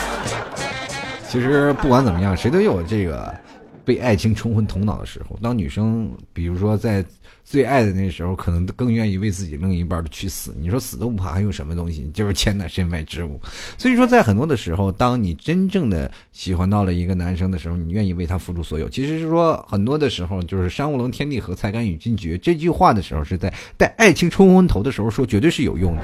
其实不管怎么样，谁都有这个被爱情冲昏头脑的时候。当女生，比如说在最爱的那时候，可能更愿意为自己另一半的去死。你说死都不怕，还有什么东西？就是钱乃身外之物。所以说，在很多的时候，当你真正的喜欢到了一个男生的时候，你愿意为他付出所有。其实是说，很多的时候，就是“山无棱，天地合，才敢与君绝”这句话的时候，是在带爱情冲昏头的时候说，绝对是有用的。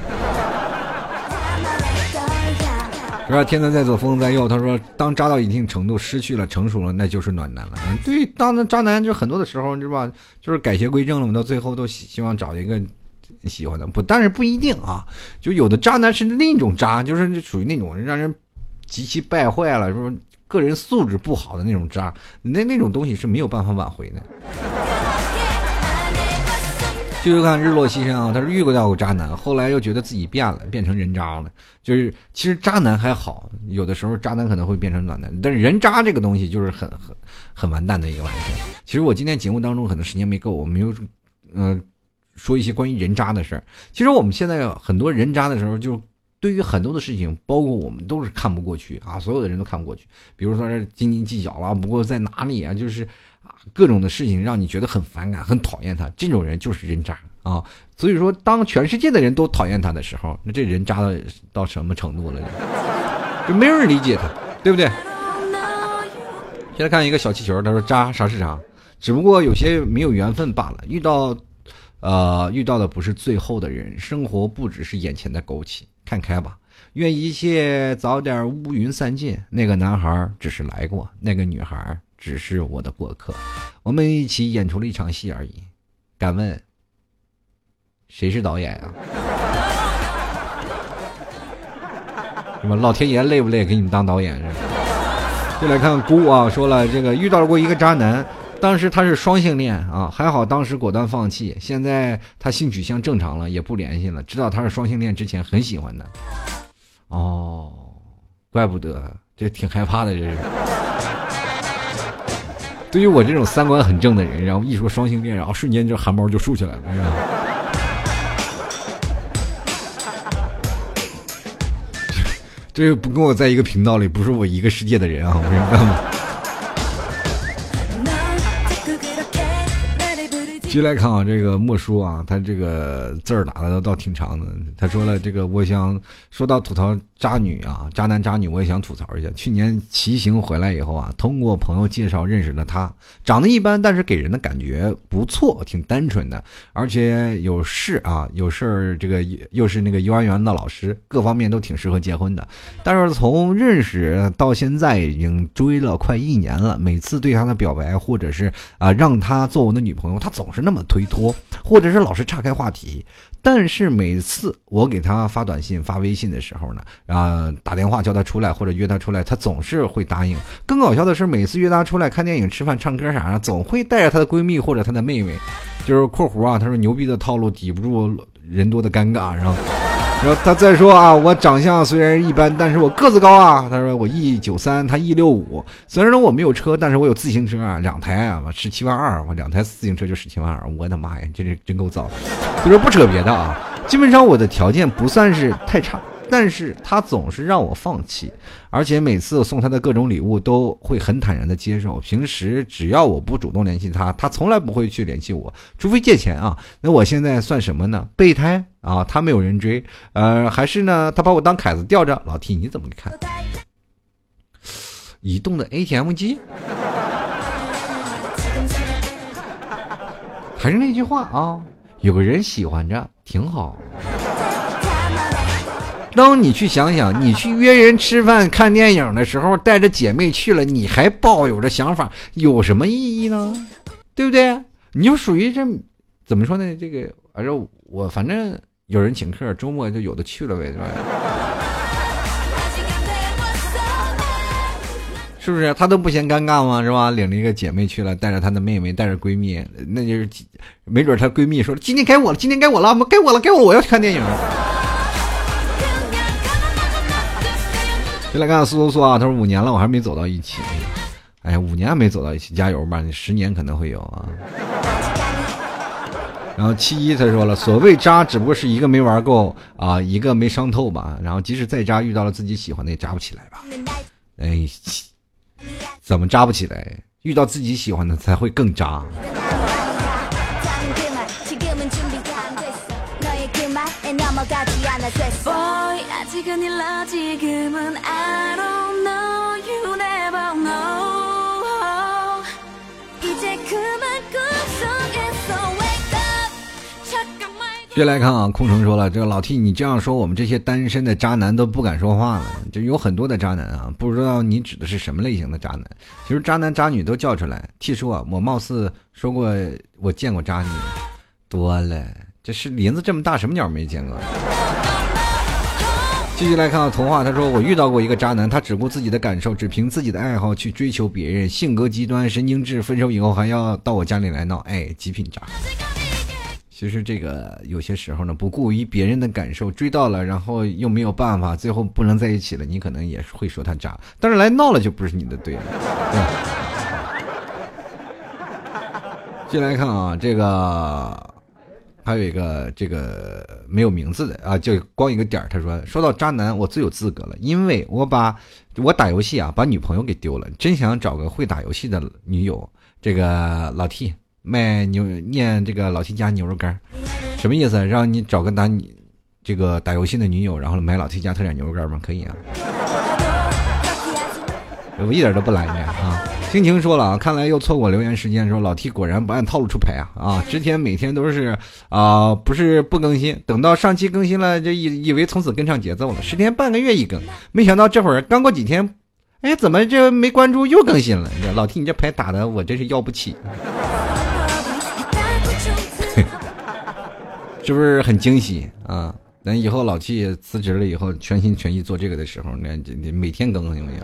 是吧？天在在左，风在右。他说：“当渣到一定程度，失去了成熟了，那就是暖男了。”，对，当那渣男就很多的时候，是吧？就是改邪归正了嘛。到最后都希望找一个喜欢的，不，但是不一定啊。就有的渣男是另一种渣，就是属于那种让人极其败坏了，说个人素质不好的那种渣。那那种东西是没有办法挽回的。就是看日落西山啊，他是遇过到过渣男，后来又觉得自己变了，变成人渣了。就是其实渣男还好，有的时候渣男可能会变成暖男，但是人渣这个东西就是很很很完蛋的一个玩意儿。其实我今天节目当中可能时间没够，我没有嗯说一些关于人渣的事儿。其实我们现在很多人渣的时候，就对于很多的事情，包括我们都是看不过去啊，所有的人都看不过去。比如说是斤斤计较了，不过在哪里啊，就是。各种的事情让你觉得很反感、很讨厌他，这种人就是人渣啊！所以说，当全世界的人都讨厌他的时候，那这人渣到到什么程度了？就没有人理解他，对不对？现在看一个小气球，他说渣啥是渣？只不过有些没有缘分罢了。遇到，呃，遇到的不是最后的人，生活不只是眼前的苟且，看开吧。愿一切早点乌云散尽。那个男孩只是来过，那个女孩。只是我的过客，我们一起演出了一场戏而已。敢问，谁是导演啊？什么老天爷累不累？给你们当导演是？就来看姑啊，说了这个遇到过一个渣男，当时他是双性恋啊，还好当时果断放弃。现在他性取向正常了，也不联系了。知道他是双性恋之前很喜欢的。哦，怪不得，这挺害怕的，这是。对于我这种三观很正的人，然后一说双性恋，然后瞬间就汗毛就竖起来了，是吧？这不跟我在一个频道里，不是我一个世界的人啊！我明白吗？继续来看啊，这个莫叔啊，他这个字儿打的倒挺长的。他说了，这个我想说到吐槽。渣女啊，渣男渣女，我也想吐槽一下。去年骑行回来以后啊，通过朋友介绍认识了她，长得一般，但是给人的感觉不错，挺单纯的，而且有事啊，有事儿，这个又是那个幼儿园的老师，各方面都挺适合结婚的。但是从认识到现在，已经追了快一年了，每次对她的表白，或者是啊让她做我的女朋友，她总是那么推脱，或者是老是岔开话题。但是每次我给他发短信、发微信的时候呢，啊，打电话叫他出来或者约他出来，他总是会答应。更搞笑的是，每次约他出来看电影、吃饭、唱歌啥的，总会带着他的闺蜜或者他的妹妹。就是括弧啊，他说牛逼的套路抵不住人多的尴尬，然后。然后他再说啊，我长相虽然一般，但是我个子高啊。他说我一九三，他一六五。虽然说我没有车，但是我有自行车啊，两台啊，十七万二，我两台自行车就十七万二。我的妈呀，这是真够造。就说不扯别的啊，基本上我的条件不算是太差。但是他总是让我放弃，而且每次送他的各种礼物都会很坦然的接受。平时只要我不主动联系他，他从来不会去联系我，除非借钱啊。那我现在算什么呢？备胎啊？他没有人追，呃，还是呢？他把我当凯子吊着？老 T 你怎么看？移动的 ATM 机？还是那句话啊，有个人喜欢着挺好。当你去想想，你去约人吃饭、看电影的时候，带着姐妹去了，你还抱有着想法，有什么意义呢？对不对？你就属于这，怎么说呢？这个，反正我反正有人请客，周末就有的去了呗，是吧？是不是？他都不嫌尴尬吗？是吧？领了一个姐妹去了，带着她的妹妹，带着闺蜜，那就是，没准她闺蜜说：“今天该我了，今天该我了，该我了，该我，我要去看电影。”就来看看苏苏苏啊，他说五年了，我还没走到一起。哎呀，五年还没走到一起，加油吧！你十年可能会有啊。然后七一他说了，所谓渣，只不过是一个没玩够啊，一个没伤透吧。然后即使再渣，遇到了自己喜欢的也渣不起来吧。哎，怎么渣不起来？遇到自己喜欢的才会更渣。接来看啊，空城说了，这个老 T，你这样说，我们这些单身的渣男都不敢说话了。就有很多的渣男啊，不知道你指的是什么类型的渣男。其实渣男渣女都叫出来。T 叔啊，我貌似说过我见过渣女多了，这是林子这么大，什么鸟没见过？继续来看童话，他说我遇到过一个渣男，他只顾自己的感受，只凭自己的爱好去追求别人，性格极端，神经质，分手以后还要到我家里来闹，哎，极品渣。其实这个有些时候呢，不顾于别人的感受，追到了，然后又没有办法，最后不能在一起了，你可能也会说他渣，但是来闹了就不是你的对了。进来看啊，这个。还有一个这个没有名字的啊，就光一个点儿。他说：“说到渣男，我最有资格了，因为我把我打游戏啊，把女朋友给丢了。真想找个会打游戏的女友。这个老 T 卖牛念这个老 T 家牛肉干，什么意思？让你找个打你这个打游戏的女友，然后买老 T 家特产牛肉干吗？可以啊，我一点都不拦着啊。”听晴说了啊，看来又错过留言时间。说老 T 果然不按套路出牌啊啊！之前每天都是啊，不是不更新，等到上期更新了，就以以为从此跟上节奏了。十天半个月一更，没想到这会儿刚过几天，哎，怎么这没关注又更新了？老 T，你这牌打的我真是要不起，是不是很惊喜啊？等以后老 T 辞职了以后，全心全意做这个的时候，那你每天更行不行？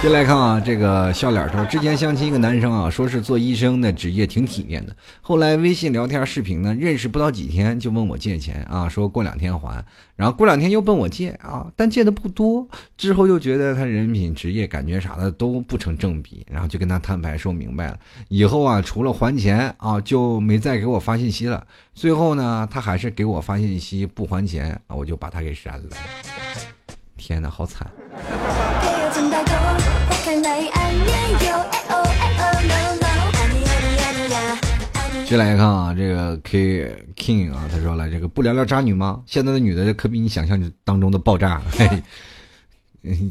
接来看啊，这个笑脸说，之前相亲一个男生啊，说是做医生的职业挺体面的。后来微信聊天视频呢，认识不到几天就问我借钱啊，说过两天还，然后过两天又问我借啊，但借的不多。之后又觉得他人品、职业感觉啥的都不成正比，然后就跟他摊牌说明白了，以后啊，除了还钱啊，就没再给我发信息了。最后呢，他还是给我发信息不还钱啊，我就把他给删了。天哪，好惨！接来一看啊，这个 K King 啊，他说了，这个不聊聊渣女吗？现在的女的可比你想象当中的爆炸，嘿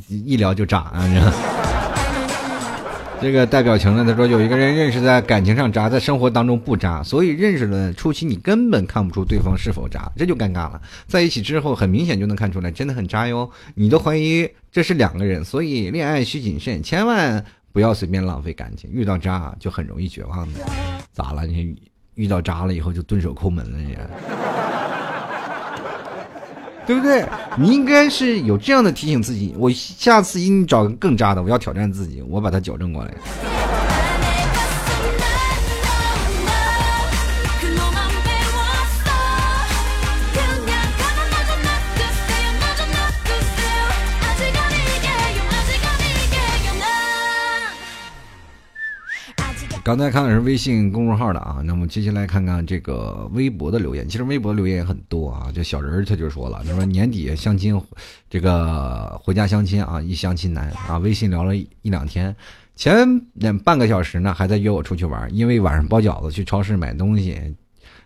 一聊就炸啊！这这个带表情呢，他说有一个人认识在感情上渣，在生活当中不渣，所以认识的初期你根本看不出对方是否渣，这就尴尬了。在一起之后，很明显就能看出来，真的很渣哟。你都怀疑这是两个人，所以恋爱需谨慎，千万不要随便浪费感情。遇到渣就很容易绝望的。咋了？你遇到渣了以后就蹲守抠门了你？对不对？你应该是有这样的提醒自己，我下次一定找个更渣的，我要挑战自己，我把它矫正过来。刚才看的是微信公众号的啊，那么接下来看看这个微博的留言。其实微博留言也很多啊，这小人他就说了，他说年底相亲，这个回家相亲啊，一相亲难啊，微信聊了一两天，前两半个小时呢还在约我出去玩，因为晚上包饺子去超市买东西，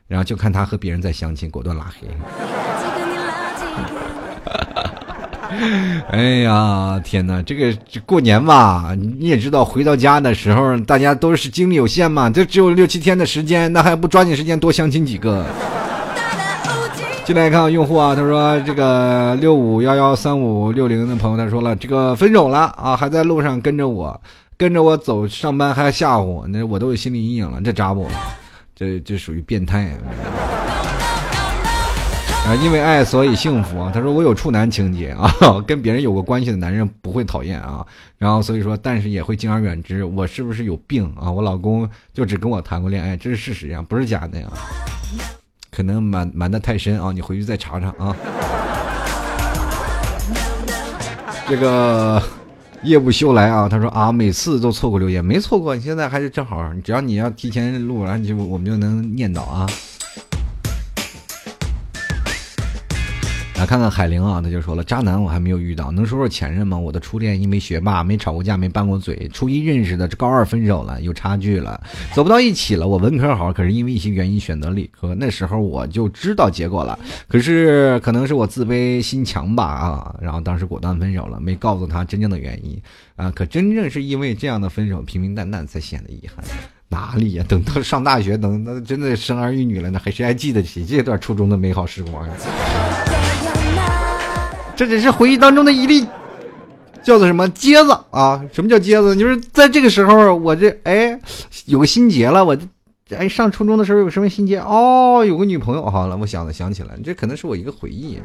然后就看他和别人在相亲，果断拉黑。哎呀，天哪！这个过年吧，你也知道，回到家的时候，大家都是精力有限嘛，就只有六七天的时间，那还不抓紧时间多相亲几个？进来看用户啊，他说这个六五幺幺三五六零的朋友，他说了，这个分手了啊，还在路上跟着我，跟着我走上班还吓唬我，那我都有心理阴影了，这渣不？这这属于变态。因为爱所以幸福啊！他说我有处男情节啊，跟别人有过关系的男人不会讨厌啊，然后所以说，但是也会敬而远之。我是不是有病啊？我老公就只跟我谈过恋爱，这是事实呀，不是假的呀。可能瞒瞒得太深啊，你回去再查查啊。这个夜不休来啊，他说啊，每次都错过留言，没错过，你现在还是正好，只要你要提前录完，就我们就能念到啊。来看看海玲啊，他就说了，渣男我还没有遇到，能说说前任吗？我的初恋因为学霸，没吵过架，没拌过嘴，初一认识的，这高二分手了，有差距了，走不到一起了。我文科好，可是因为一些原因选择理科，那时候我就知道结果了，可是可能是我自卑心强吧啊，然后当时果断分手了，没告诉他真正的原因啊，可真正是因为这样的分手，平平淡淡才显得遗憾。哪里呀？等到上大学，等那真的生儿育女了，那还谁还记得起这段初中的美好时光呀？这只是回忆当中的一粒，叫做什么疖子啊？什么叫疖子？就是在这个时候，我这哎有个心结了。我这哎上初中的时候有什么心结？哦，有个女朋友。好了，我想了想起来，这可能是我一个回忆。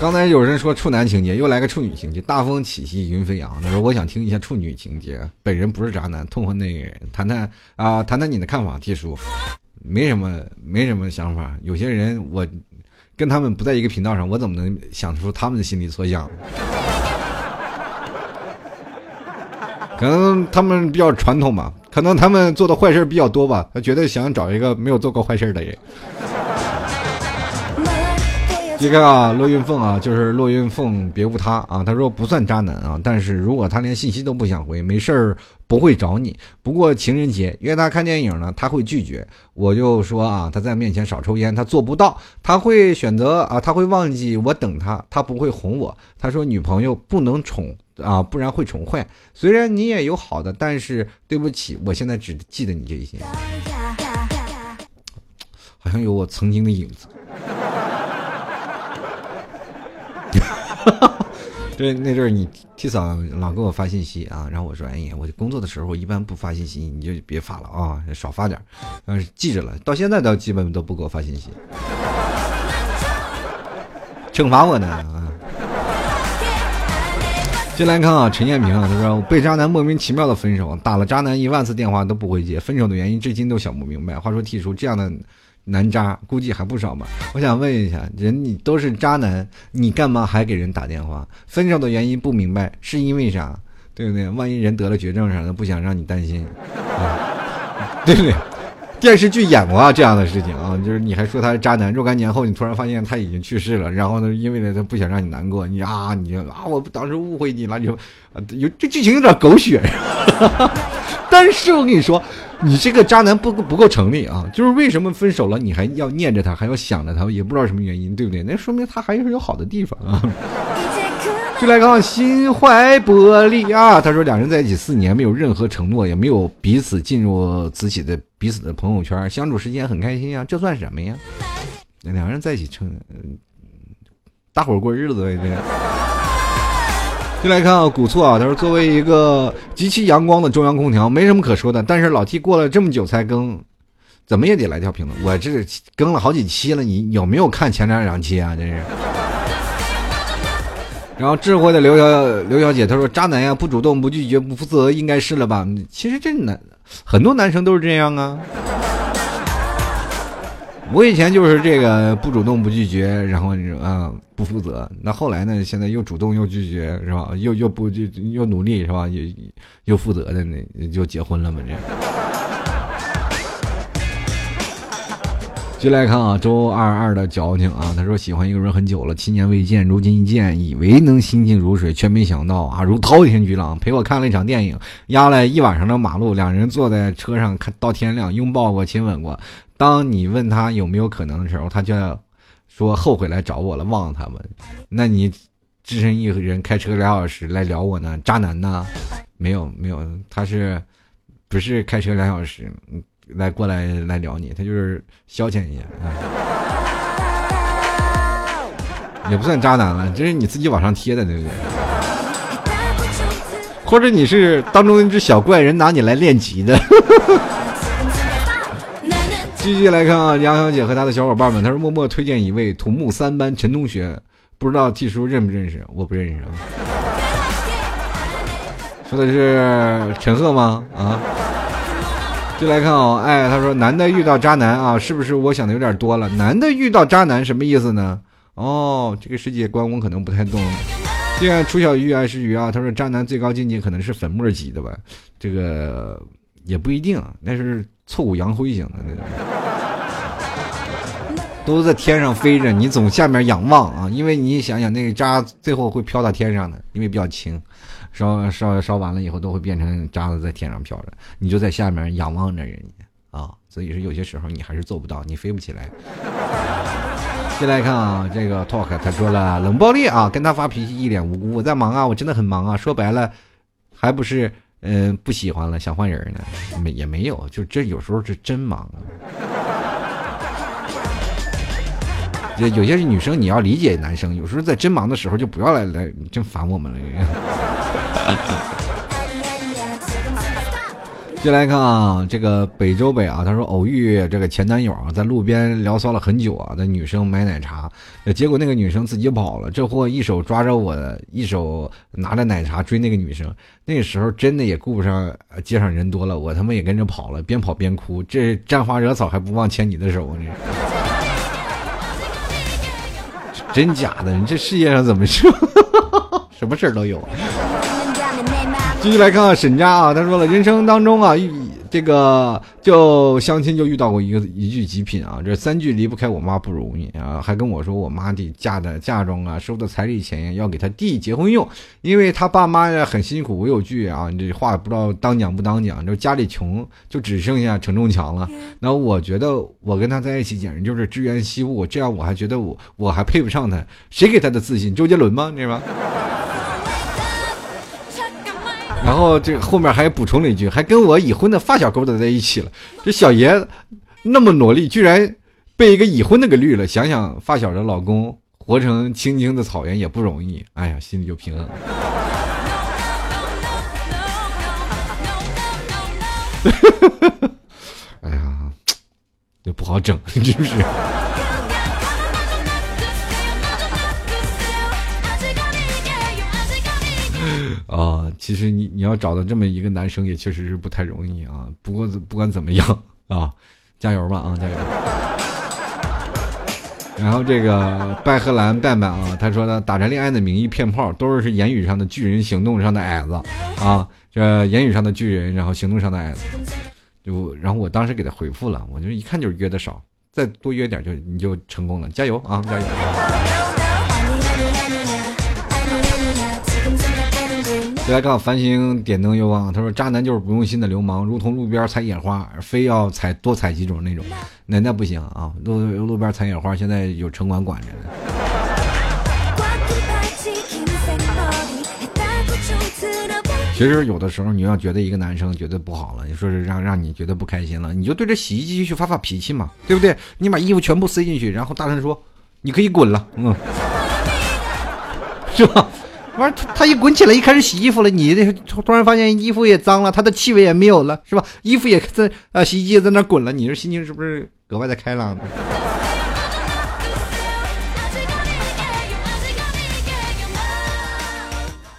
刚才有人说处男情节，又来个处女情节，大风起兮云飞扬。他说我想听一下处女情节，本人不是渣男，痛恨那个人，谈谈啊，谈谈你的看法，提叔。没什么，没什么想法。有些人，我跟他们不在一个频道上，我怎么能想出他们的心理所想？可能他们比较传统吧，可能他们做的坏事比较多吧。他绝对想找一个没有做过坏事的人。这个啊，骆云凤啊，就是骆云凤，别无他啊。他说不算渣男啊，但是如果他连信息都不想回，没事儿不会找你。不过情人节约他看电影呢，他会拒绝。我就说啊，他在面前少抽烟，他做不到。他会选择啊，他会忘记我等他，他不会哄我。他说女朋友不能宠啊，不然会宠坏。虽然你也有好的，但是对不起，我现在只记得你这些，好像有我曾经的影子。对，那阵儿你替嫂老给我发信息啊，然后我说：“哎呀，我工作的时候一般不发信息，你就别发了啊，少发点嗯，记着了，到现在都基本都不给我发信息，惩罚我呢啊。进来看啊，陈艳平啊，他说被渣男莫名其妙的分手，打了渣男一万次电话都不会接，分手的原因至今都想不明白。话说 T 叔这样的男渣估计还不少吧？我想问一下，人你都是渣男，你干嘛还给人打电话？分手的原因不明白是因为啥？对不对？万一人得了绝症啥的，不想让你担心，对不对？电视剧演过啊这样的事情啊，就是你还说他是渣男，若干年后你突然发现他已经去世了，然后呢，因为呢他不想让你难过，你啊你啊我当时误会你了，你说啊有这剧情有点狗血，但是我跟你说，你这个渣男不不够成立啊，就是为什么分手了你还要念着他，还要想着他，也不知道什么原因，对不对？那说明他还是有好的地方啊。就来看心怀玻璃啊，他说两人在一起四年，没有任何承诺，也没有彼此进入自己的彼此的朋友圈，相处时间很开心啊，这算什么呀？两人在一起成大伙过日子呗。就来看啊，古错啊，他说作为一个极其阳光的中央空调，没什么可说的，但是老 T 过了这么久才更，怎么也得来条评论。我这更了好几期了，你有没有看前两两期啊？真是。然后智慧的刘小刘小姐她说：“渣男呀，不主动、不拒绝、不负责，应该是了吧？其实这男很多男生都是这样啊。我以前就是这个不主动、不拒绝，然后你啊不负责。那后来呢？现在又主动又拒绝，是吧？又又不就又努力，是吧？又又负责的那就结婚了嘛？这。”就来看啊，周二二的矫情啊，他说喜欢一个人很久了，七年未见，如今一见，以为能心静如水，却没想到啊，如滔天巨浪，陪我看了一场电影，压了一晚上的马路，两人坐在车上看到天亮，拥抱过，亲吻过。当你问他有没有可能的时候，他就要说后悔来找我了，忘了他们。那你只身一人开车俩小时来聊我呢？渣男呢？没有没有，他是不是开车俩小时？来过来来聊你，他就是消遣一下，也不算渣男了，这是你自己往上贴的，对不对？或者你是当中一只小怪人，拿你来练级的。继续来看啊，杨小姐和她的小伙伴们，她说默默推荐一位土木三班陈同学，不知道 T 叔认不认识？我不认识。说的是陈赫吗？啊？就来看哦，哎，他说男的遇到渣男啊，是不是我想的有点多了？男的遇到渣男什么意思呢？哦，这个世界观我可能不太懂。既然楚小鱼啊是鱼啊，他说渣男最高境界可能是粉末级的吧？这个也不一定，那是挫骨扬灰型的那种，都在天上飞着，你总下面仰望啊，因为你想想那个渣最后会飘到天上的，因为比较轻。烧烧烧完了以后都会变成渣子在天上飘着，你就在下面仰望着人家啊，所以说有些时候你还是做不到，你飞不起来。进来看啊，这个 talk 他说了冷暴力啊，跟他发脾气一脸无辜，我在忙啊，我真的很忙啊，说白了还不是嗯不喜欢了想换人呢，没也没有，就这有时候是真忙。有有些女生你要理解男生，有时候在真忙的时候就不要来来真烦我们了。进来看啊，这个北周北啊，他说偶遇这个前男友啊，在路边聊骚了很久啊，那女生买奶茶，结果那个女生自己跑了，这货一手抓着我，一手拿着奶茶追那个女生，那个时候真的也顾不上街上人多了，我他妈也跟着跑了，边跑边哭，这沾花惹草还不忘牵你的手呢。真假的？你这世界上怎么是 什么事儿都有？继续来看看沈佳啊，他说了，人生当中啊，这个就相亲就遇到过一个一句极品啊，这三句离不开我妈不容易啊，还跟我说我妈的嫁的嫁妆啊，收的彩礼钱呀，要给他弟结婚用，因为他爸妈呀很辛苦，我有句啊，这话不知道当讲不当讲，就家里穷，就只剩下承重墙了。那我觉得我跟他在一起简直就是支援西物，这样我还觉得我我还配不上他，谁给他的自信？周杰伦吗？对吧？然后这后面还补充了一句，还跟我已婚的发小勾搭在一起了。这小爷那么努力，居然被一个已婚的给绿了。想想发小的老公活成青青的草原也不容易，哎呀，心里就平衡。哈哈哈哈哎呀，这不好整，是不是？啊其实你你要找到这么一个男生也确实是不太容易啊。不过不管怎么样啊，加油吧啊，加油！然后这个拜荷兰拜拜啊，他说呢，打着恋爱的名义骗炮，都是言语上的巨人，行动上的矮子啊。这言语上的巨人，然后行动上的矮子。就然后我当时给他回复了，我就一看就是约的少，再多约点就你就成功了，加油啊，加油！来看繁星点灯又忘，他说渣男就是不用心的流氓，如同路边采野花，非要采多采几种那种，那那不行啊！路路边采野花现在有城管管着呢。其实有的时候你要觉得一个男生觉得不好了，你说是让让你觉得不开心了，你就对着洗衣机去发发脾气嘛，对不对？你把衣服全部塞进去，然后大声说：“你可以滚了。”嗯，是吧？完，他他一滚起来，一开始洗衣服了，你这突然发现衣服也脏了，它的气味也没有了，是吧？衣服也在啊，洗衣机也在那滚了，你这心情是不是格外的开朗？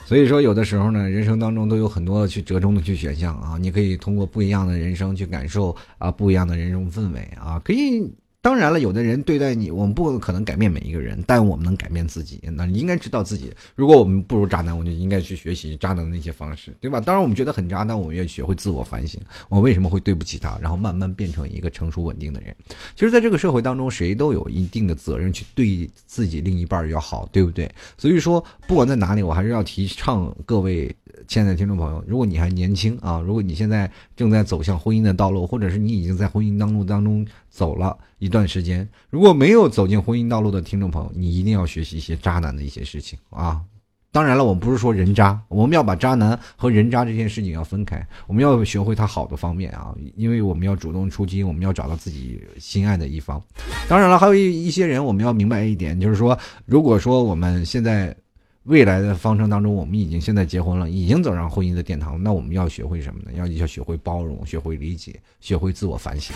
所以说，有的时候呢，人生当中都有很多去折中的去选项啊，你可以通过不一样的人生去感受啊，不一样的人生氛围啊，可以。当然了，有的人对待你，我们不可能改变每一个人，但我们能改变自己。那你应该知道自己，如果我们不如渣男，我就应该去学习渣男的那些方式，对吧？当然，我们觉得很渣，但我们要学会自我反省，我为什么会对不起他，然后慢慢变成一个成熟稳定的人。其实，在这个社会当中，谁都有一定的责任去对自己另一半要好，对不对？所以说，不管在哪里，我还是要提倡各位。亲爱的听众朋友，如果你还年轻啊，如果你现在正在走向婚姻的道路，或者是你已经在婚姻当路当中走了一段时间，如果没有走进婚姻道路的听众朋友，你一定要学习一些渣男的一些事情啊！当然了，我们不是说人渣，我们要把渣男和人渣这件事情要分开，我们要学会他好的方面啊，因为我们要主动出击，我们要找到自己心爱的一方。当然了，还有一一些人，我们要明白一点，就是说，如果说我们现在。未来的方程当中，我们已经现在结婚了，已经走上婚姻的殿堂。那我们要学会什么呢？要要学会包容，学会理解，学会自我反省。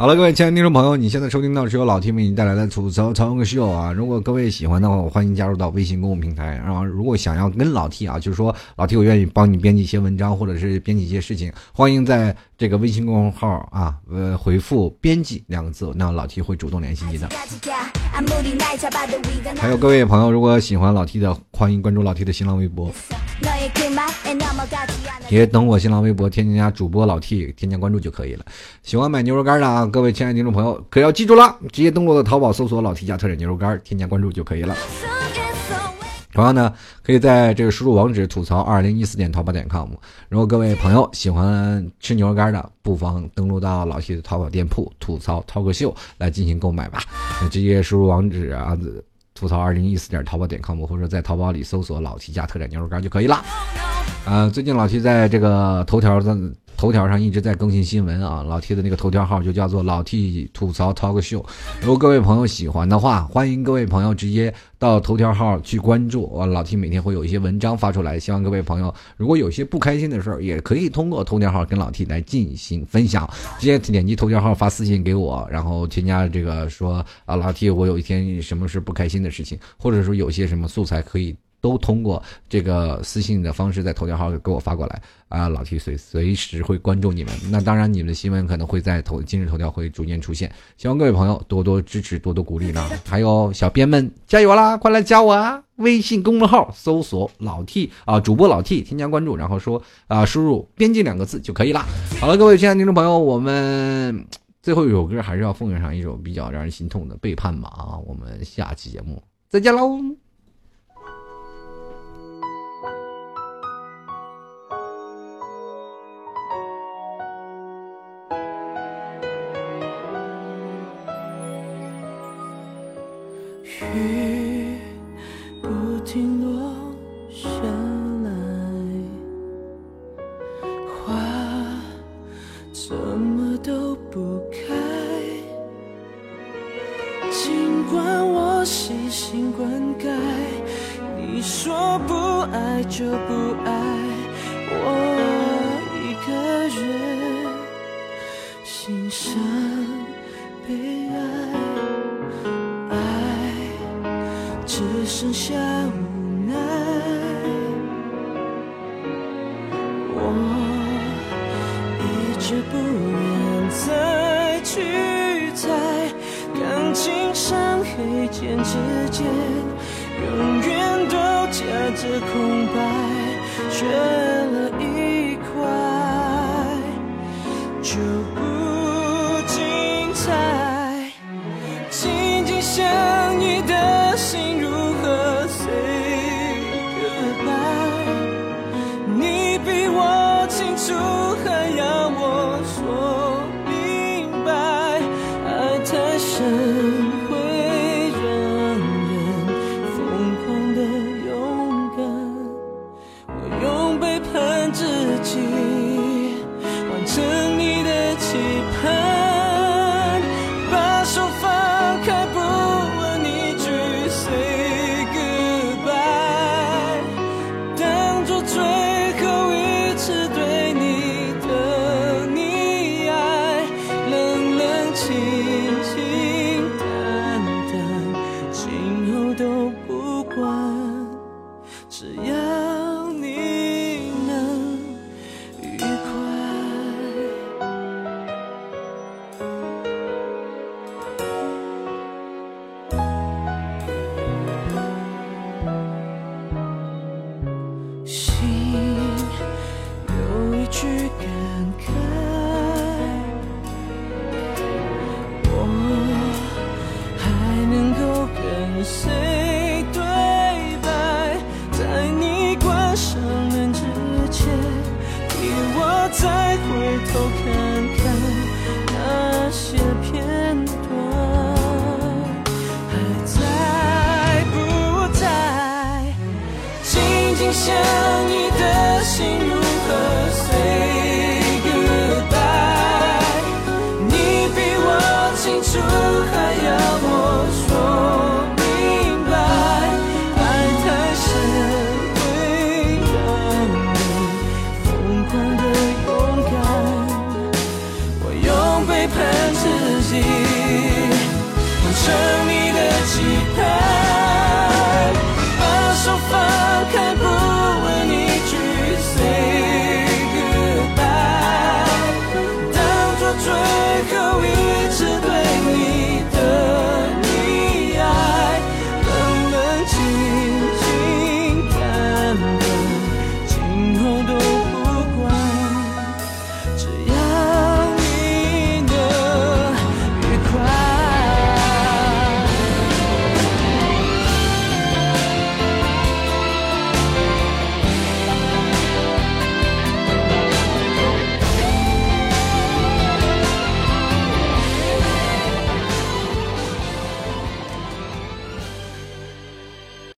好了，各位亲爱的听众朋友，你现在收听到是由老 T 为你带来的吐槽超个秀啊！如果各位喜欢的话，我欢迎加入到微信公众平台。然后，如果想要跟老 T 啊，就是说老 T 我愿意帮你编辑一些文章，或者是编辑一些事情，欢迎在这个微信公众号啊，呃，回复 “编辑”两个字，那老 T 会主动联系你的。还有各位朋友，如果喜欢老 T 的，欢迎关注老 T 的新浪微博。也等我新浪微博添加主播老 T，添加关注就可以了。喜欢买牛肉干的啊，各位亲爱的听众朋友，可要记住了，直接登录到淘宝搜索“老 T 家特产牛肉干”，添加关注就可以了。同样呢，可以在这个输入网址吐槽二零一四点淘宝点 com。如果各位朋友喜欢吃牛肉干的，不妨登录到老 T 的淘宝店铺吐槽涛哥秀来进行购买吧。直接输入网址啊，吐槽二零一四点淘宝点 com，或者在淘宝里搜索“老 T 家特产牛肉干”就可以了。呃，最近老 T 在这个头条的。头条上一直在更新新闻啊，老 T 的那个头条号就叫做老 T 吐槽 talk show。如果各位朋友喜欢的话，欢迎各位朋友直接到头条号去关注我。老 T 每天会有一些文章发出来，希望各位朋友如果有些不开心的事儿，也可以通过头条号跟老 T 来进行分享。直接点击头条号发私信给我，然后添加这个说啊，老 T 我有一天什么是不开心的事情，或者说有些什么素材可以。都通过这个私信的方式在头条号给我发过来啊，老 T 随随时会关注你们。那当然，你们的新闻可能会在头今日头条会逐渐出现。希望各位朋友多多支持，多多鼓励呢。还有小编们加油啦，快来加我啊！微信公众号搜索老 T 啊，主播老 T，添加关注，然后说啊，输入编辑两个字就可以了。好了，各位亲爱的听众朋友，我们最后一首歌还是要奉上一首比较让人心痛的背叛吧啊！我们下期节目再见喽。